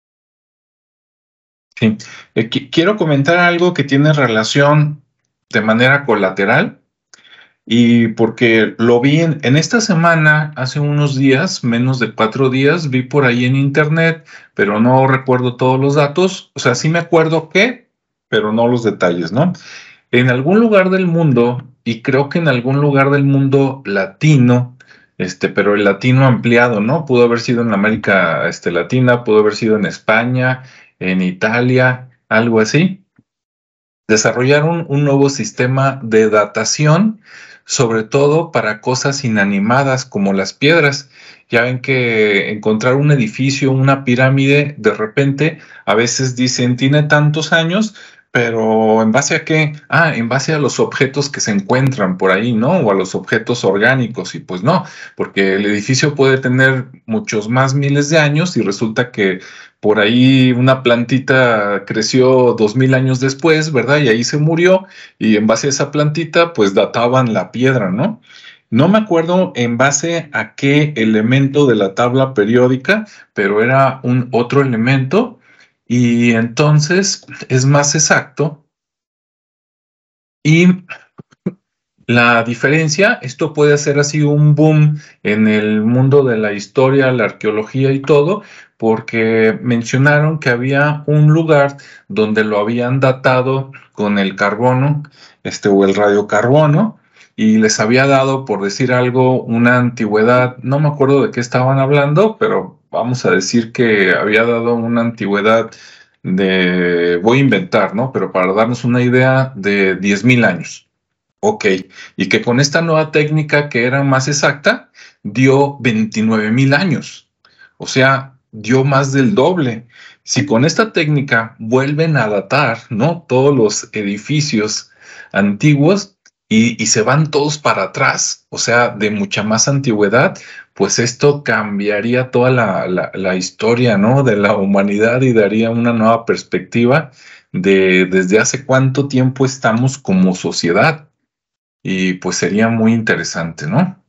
Sí. Eh, quiero comentar algo que tiene relación de manera colateral y porque lo vi en, esta semana, hace unos días, menos de cuatro días, vi por ahí en internet, pero no recuerdo todos los datos, o sea, sí me acuerdo qué, pero no los detalles, ¿no? En algún lugar del mundo, y creo que en algún lugar del mundo latino, este, pero el latino ampliado, ¿no? Pudo haber sido en América este, Latina, pudo haber sido en España, en Italia, algo así desarrollaron un nuevo sistema de datación, sobre todo para cosas inanimadas como las piedras. Ya ven que encontrar un edificio, una pirámide, de repente a veces dicen tiene tantos años, pero ¿en base a qué? Ah, en base a los objetos que se encuentran por ahí, ¿no? O a los objetos orgánicos. Y pues no, porque el edificio puede tener muchos más miles de años y resulta que por ahí una plantita creció dos mil años después, ¿verdad? Y ahí se murió y en base a esa plantita pues databan la piedra, ¿no? No me acuerdo en base a qué elemento de la tabla periódica, pero era un otro elemento y entonces es más exacto. Y la diferencia, esto puede ser así un boom en el mundo de la historia, la arqueología y todo, porque mencionaron que había un lugar donde lo habían datado con el carbono, este o el radiocarbono, y les había dado, por decir algo, una antigüedad, no me acuerdo de qué estaban hablando, pero vamos a decir que había dado una antigüedad de, voy a inventar, ¿no? Pero para darnos una idea de 10.000 años. Ok, y que con esta nueva técnica que era más exacta, dio 29.000 años. O sea, dio más del doble. Si con esta técnica vuelven a datar, ¿no? Todos los edificios antiguos, y, se van todos para atrás, o sea, de mucha más antigüedad, pues esto cambiaría toda la, historia, ¿no? De la humanidad y daría una nueva perspectiva de desde hace cuánto tiempo estamos como sociedad. Y pues sería muy interesante, ¿no?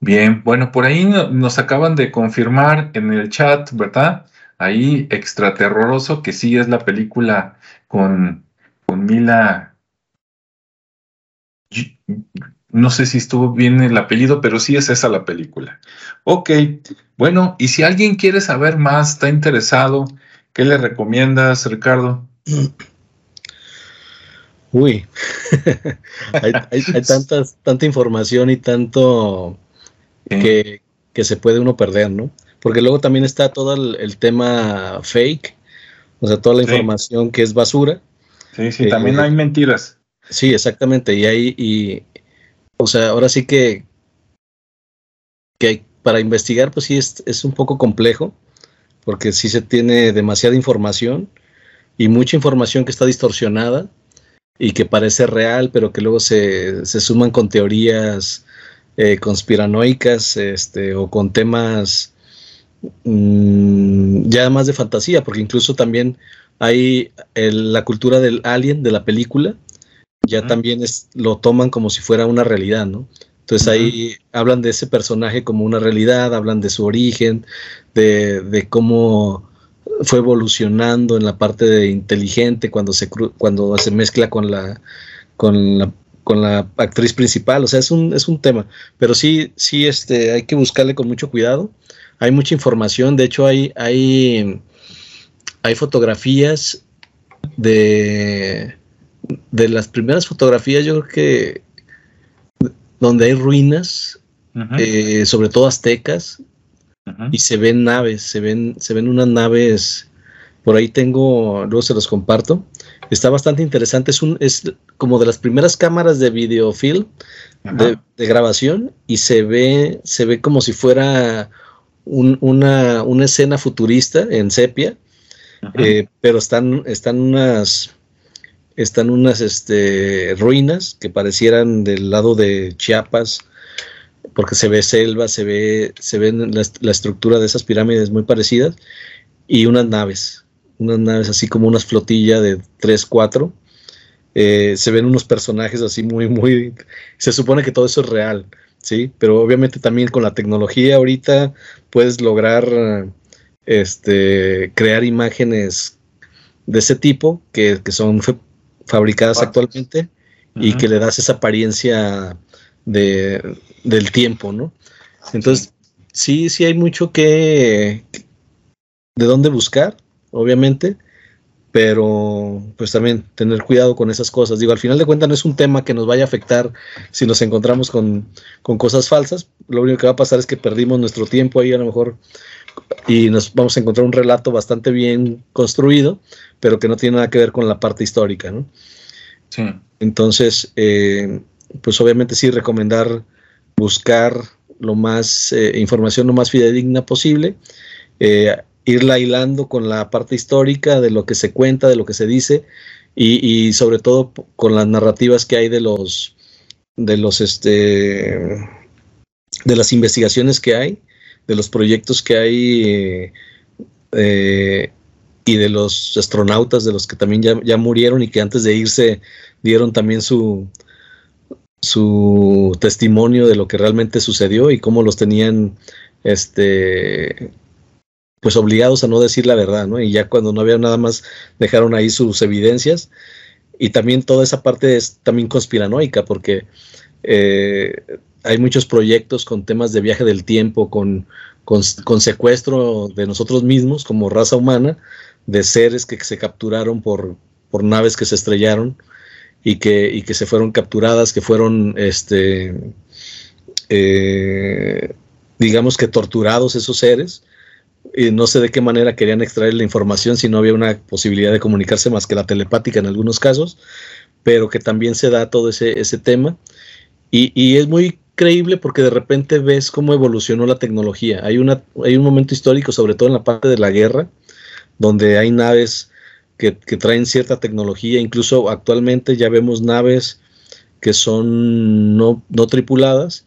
Bien, bueno, por ahí nos acaban de confirmar en el chat, ¿verdad? Ahí extraterroroso, que sí es la película con, con Mila no sé si estuvo bien el apellido, pero sí es esa la película. Ok, bueno, y si alguien quiere saber más, está interesado, ¿qué le recomiendas, Ricardo? Uy, hay, tantas, tanta información y tanto que, se puede uno perder, ¿no? Porque luego también está todo el, tema fake, o sea, toda la información que es basura. Sí, sí, también eh, hay mentiras. Sí, exactamente. Y ahí, y, o sea, ahora sí que, que para investigar, pues sí es, es un poco complejo, porque sí se tiene demasiada información y mucha información que está distorsionada y que parece real, pero que luego se, se suman con teorías eh, conspiranoicas este, o con temas mm, ya más de fantasía, porque incluso también hay la cultura del alien de la película, ya también es, lo toman como si fuera una realidad, ¿no? Entonces ahí hablan de ese personaje como una realidad, hablan de su origen, de, cómo fue evolucionando en la parte de inteligente cuando se, cuando se mezcla con la, con la, con la actriz principal, o sea, es un, es un tema, pero sí, sí, este, hay que buscarle con mucho cuidado, hay mucha información, de hecho hay, hay, hay fotografías de de las primeras fotografías, yo creo que donde hay ruinas, eh, sobre todo aztecas, y se ven naves, se ven, se ven unas naves, por ahí tengo, luego se los comparto. Está bastante interesante, es, un, es como de las primeras cámaras de videofilm de, grabación y se ve, se ve como si fuera una, una, escena futurista en sepia, eh, pero están, están unas están unas este, ruinas que parecieran del lado de Chiapas, porque se ve selva, se ve, se ven la, estructura de esas pirámides muy parecidas, y unas naves, unas naves así como unas flotillas de 3, 4. Eh, se ven unos personajes así muy, muy. Se supone que todo eso es real, ¿sí? Pero obviamente también con la tecnología ahorita puedes lograr este, crear imágenes de ese tipo que, que son fabricadas actualmente y que le das esa apariencia de, del tiempo, ¿no? Entonces, sí. sí, hay mucho que de dónde buscar, obviamente, pero pues también tener cuidado con esas cosas. Digo, al final de cuentas no es un tema que nos vaya a afectar si nos encontramos con, con cosas falsas. Lo único que va a pasar es que perdimos nuestro tiempo ahí a lo mejor y nos vamos a encontrar un relato bastante bien construido, pero que no tiene nada que ver con la parte histórica, ¿no? Sí. Entonces, eh, pues obviamente sí recomendar buscar lo más eh, información lo más fidedigna posible, eh, irla hilando con la parte histórica de lo que se cuenta, de lo que se dice y, sobre todo con las narrativas que hay de los de los este de las investigaciones que hay de los proyectos que hay eh, y de los astronautas, de los que también ya, murieron y que antes de irse dieron también su, su testimonio de lo que realmente sucedió y cómo los tenían este pues obligados a no decir la verdad, ¿no? Y ya cuando no había nada más dejaron ahí sus evidencias y también toda esa parte es también conspiranoica porque eh, hay muchos proyectos con temas de viaje del tiempo, con, con, secuestro de nosotros mismos como raza humana, de seres que se capturaron por, por naves que se estrellaron y que, y que se fueron capturadas, que fueron, este, eh, digamos que torturados esos seres. Y no sé de qué manera querían extraer la información si no había una posibilidad de comunicarse más que la telepática en algunos casos, pero que también se da todo ese, ese tema. Y, y, es muy creíble porque de repente ves cómo evolucionó la tecnología. Hay, una, hay un momento histórico, sobre todo en la parte de la guerra, donde hay naves que, traen cierta tecnología, incluso actualmente ya vemos naves que son no, tripuladas,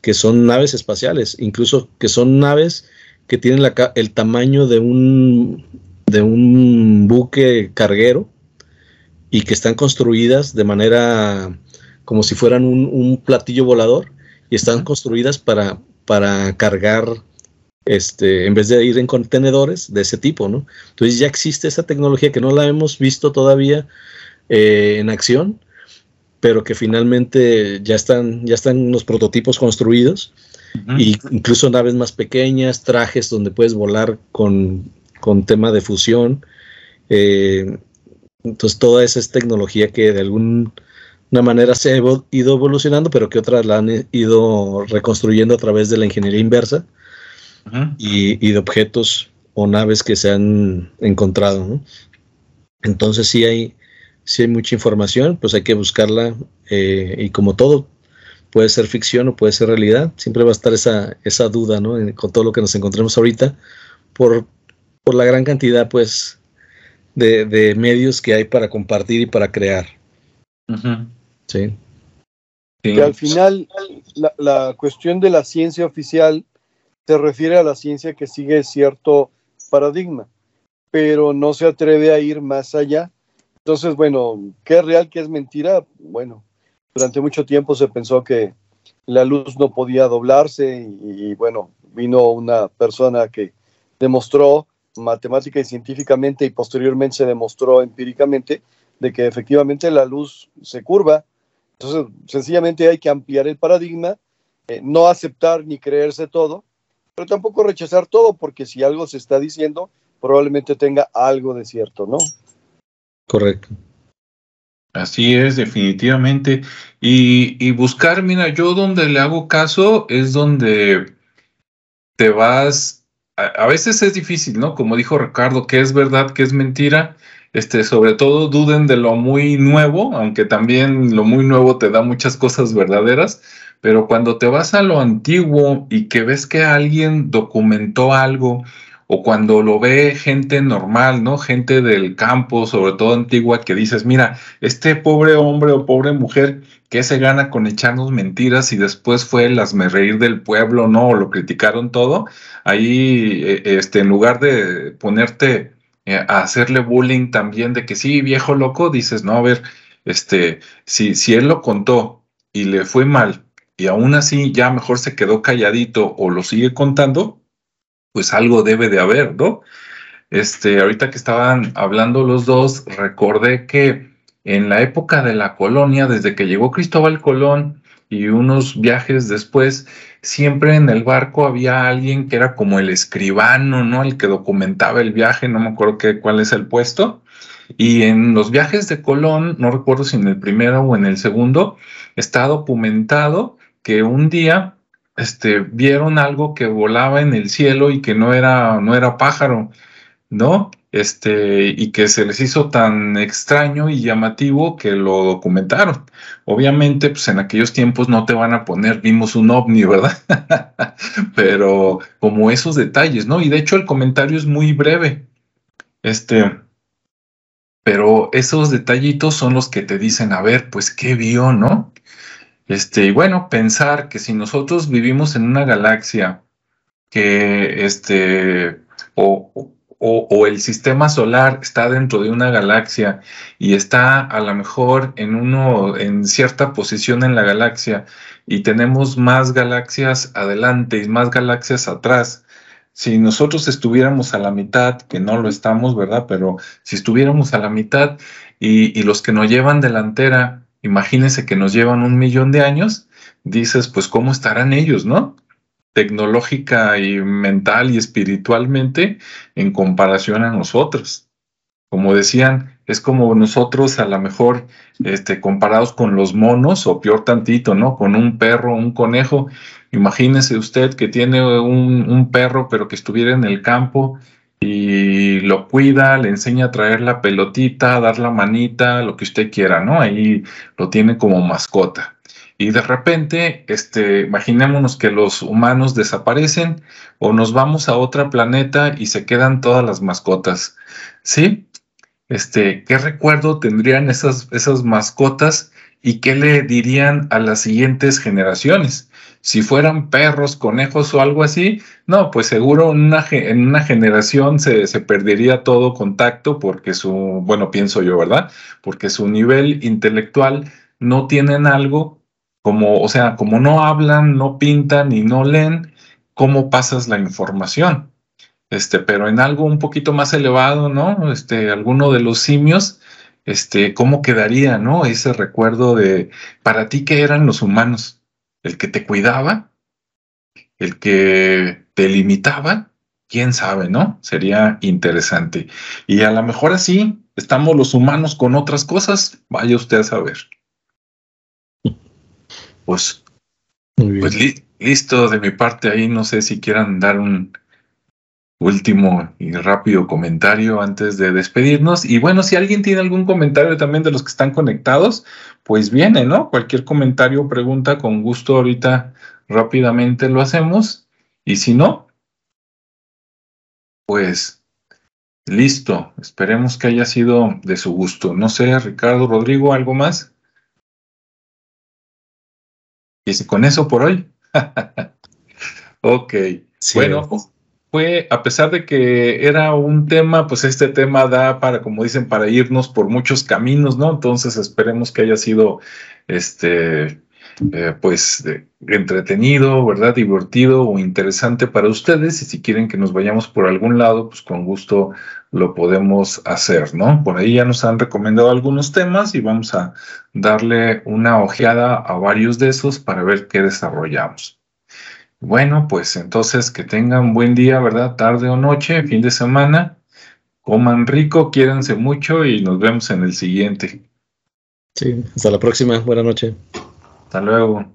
que son naves espaciales, incluso que son naves que tienen el tamaño de un, de un buque carguero y que están construidas de manera como si fueran un, platillo volador y están construidas para, para cargar este, en vez de ir en contenedores de ese tipo, ¿no? Entonces ya existe esa tecnología que no la hemos visto todavía eh, en acción, pero que finalmente ya están, ya están los prototipos construidos, y incluso naves más pequeñas, trajes donde puedes volar con, tema de fusión. Eh, entonces toda esa es tecnología que de alguna manera se ha ido evolucionando, pero que otras la han ido reconstruyendo a través de la ingeniería inversa y, de objetos o naves que se han encontrado. Entonces sí hay, sí hay mucha información, pues hay que buscarla eh, y como todo, puede ser ficción o puede ser realidad, siempre va a estar esa, esa duda ¿no? con todo lo que nos encontremos ahorita por, por la gran cantidad pues de, medios que hay para compartir y para crear. Sí. Que al final la, la, cuestión de la ciencia oficial se refiere a la ciencia que sigue cierto paradigma, pero no se atreve a ir más allá. Entonces, bueno, ¿qué es real, qué es mentira? Bueno, durante mucho tiempo se pensó que la luz no podía doblarse y, bueno, vino una persona que demostró matemática y científicamente y posteriormente se demostró empíricamente de que efectivamente la luz se curva. Entonces, sencillamente hay que ampliar el paradigma, eh, no aceptar ni creerse todo, pero tampoco rechazar todo, porque si algo se está diciendo, probablemente tenga algo de cierto, ¿no? Correcto. Así es, definitivamente. Y, buscar, mira, yo donde le hago caso es donde te vas, a, veces es difícil, ¿no? Como dijo Ricardo, que es verdad, que es mentira. Este, sobre todo duden de lo muy nuevo, aunque también lo muy nuevo te da muchas cosas verdaderas, pero cuando te vas a lo antiguo y que ves que alguien documentó algo, o cuando lo ve gente normal, ¿no? Gente del campo, sobre todo antigua, que dices, mira, este pobre hombre o pobre mujer, ¿qué se gana con echarnos mentiras y después fue el reír del pueblo, ¿no? O lo criticaron todo. Ahí, e, este, en lugar de ponerte eh, a hacerle bullying también de que sí, viejo loco, dices, no, a ver, este, si, si él lo contó y le fue mal y aún así ya mejor se quedó calladito o lo sigue contando, pues algo debe de haber, ¿no? Este, ahorita que estaban hablando los dos, recordé que en la época de la colonia, desde que llegó Cristóbal Colón y unos viajes después, siempre en el barco había alguien que era como el escribano, ¿no? El que documentaba el viaje, no me acuerdo qué, cuál es el puesto. Y en los viajes de Colón, no recuerdo si en el primero o en el segundo, está documentado que un día este, vieron algo que volaba en el cielo y que no era, no era pájaro, ¿no? Este, y que se les hizo tan extraño y llamativo que lo documentaron. Obviamente, pues en aquellos tiempos no te van a poner, vimos un ovni, ¿verdad? Pero como esos detalles, ¿no? Y de hecho el comentario es muy breve. Este, pero esos detallitos son los que te dicen, a ver, pues, ¿qué vio, no? Este, y bueno, pensar que si nosotros vivimos en una galaxia que este, o, o, el sistema solar está dentro de una galaxia y está a lo mejor en uno, en cierta posición en la galaxia, y tenemos más galaxias adelante y más galaxias atrás. Si nosotros estuviéramos a la mitad, que no lo estamos, ¿verdad? Pero si estuviéramos a la mitad y, y los que nos llevan delantera imagínense que nos llevan un millón de años, dices, pues cómo estarán ellos, ¿no? Tecnológica y mental y espiritualmente en comparación a nosotros. Como decían, es como nosotros a lo mejor este, comparados con los monos o peor tantito, ¿no? Con un perro, un conejo. Imagínese usted que tiene un, un perro pero que estuviera en el campo y lo cuida, le enseña a traer la pelotita, a dar la manita, lo que usted quiera, ¿no? Ahí lo tiene como mascota. Y de repente, este, imaginémonos que los humanos desaparecen o nos vamos a otro planeta y se quedan todas las mascotas. ¿Sí? Este, ¿qué recuerdo tendrían esas, esas mascotas y qué le dirían a las siguientes generaciones? Si fueran perros, conejos o algo así, no, pues seguro en una, en una generación se, se, perdería todo contacto porque su, bueno, pienso yo, ¿verdad? Porque su nivel intelectual no tienen algo como, o sea, como no hablan, no pintan y no leen, ¿cómo pasas la información? Este, pero en algo un poquito más elevado, ¿no? Este, alguno de los simios, este, ¿cómo quedaría, no? Ese recuerdo de, para ti, ¿qué eran los humanos? ¿El que te cuidaba? ¿El que te limitaba? ¿Quién sabe, no? Sería interesante. Y a lo mejor así estamos los humanos con otras cosas, vaya usted a saber. Pues, pues listo de mi parte ahí, no sé si quieran dar un último y rápido comentario antes de despedirnos. Y bueno, si alguien tiene algún comentario también de los que están conectados, pues viene, ¿no? Cualquier comentario o pregunta, con gusto ahorita rápidamente lo hacemos. Y si no, pues listo. Esperemos que haya sido de su gusto. No sé, Ricardo, Rodrigo, ¿algo más? Y con eso por hoy. ok. Bueno, fue, a pesar de que era un tema, pues este tema da para, como dicen, para irnos por muchos caminos, ¿no? Entonces esperemos que haya sido, este, eh, pues, entretenido, ¿verdad? Divertido o interesante para ustedes. Y si quieren que nos vayamos por algún lado, pues con gusto lo podemos hacer, ¿no? Por ahí ya nos han recomendado algunos temas y vamos a darle una ojeada a varios de esos para ver qué desarrollamos. Bueno, pues entonces que tengan buen día, ¿verdad? Tarde o noche, fin de semana. Coman rico, quiéranse mucho y nos vemos en el siguiente. Sí, hasta la próxima. Buenas noches. Hasta luego.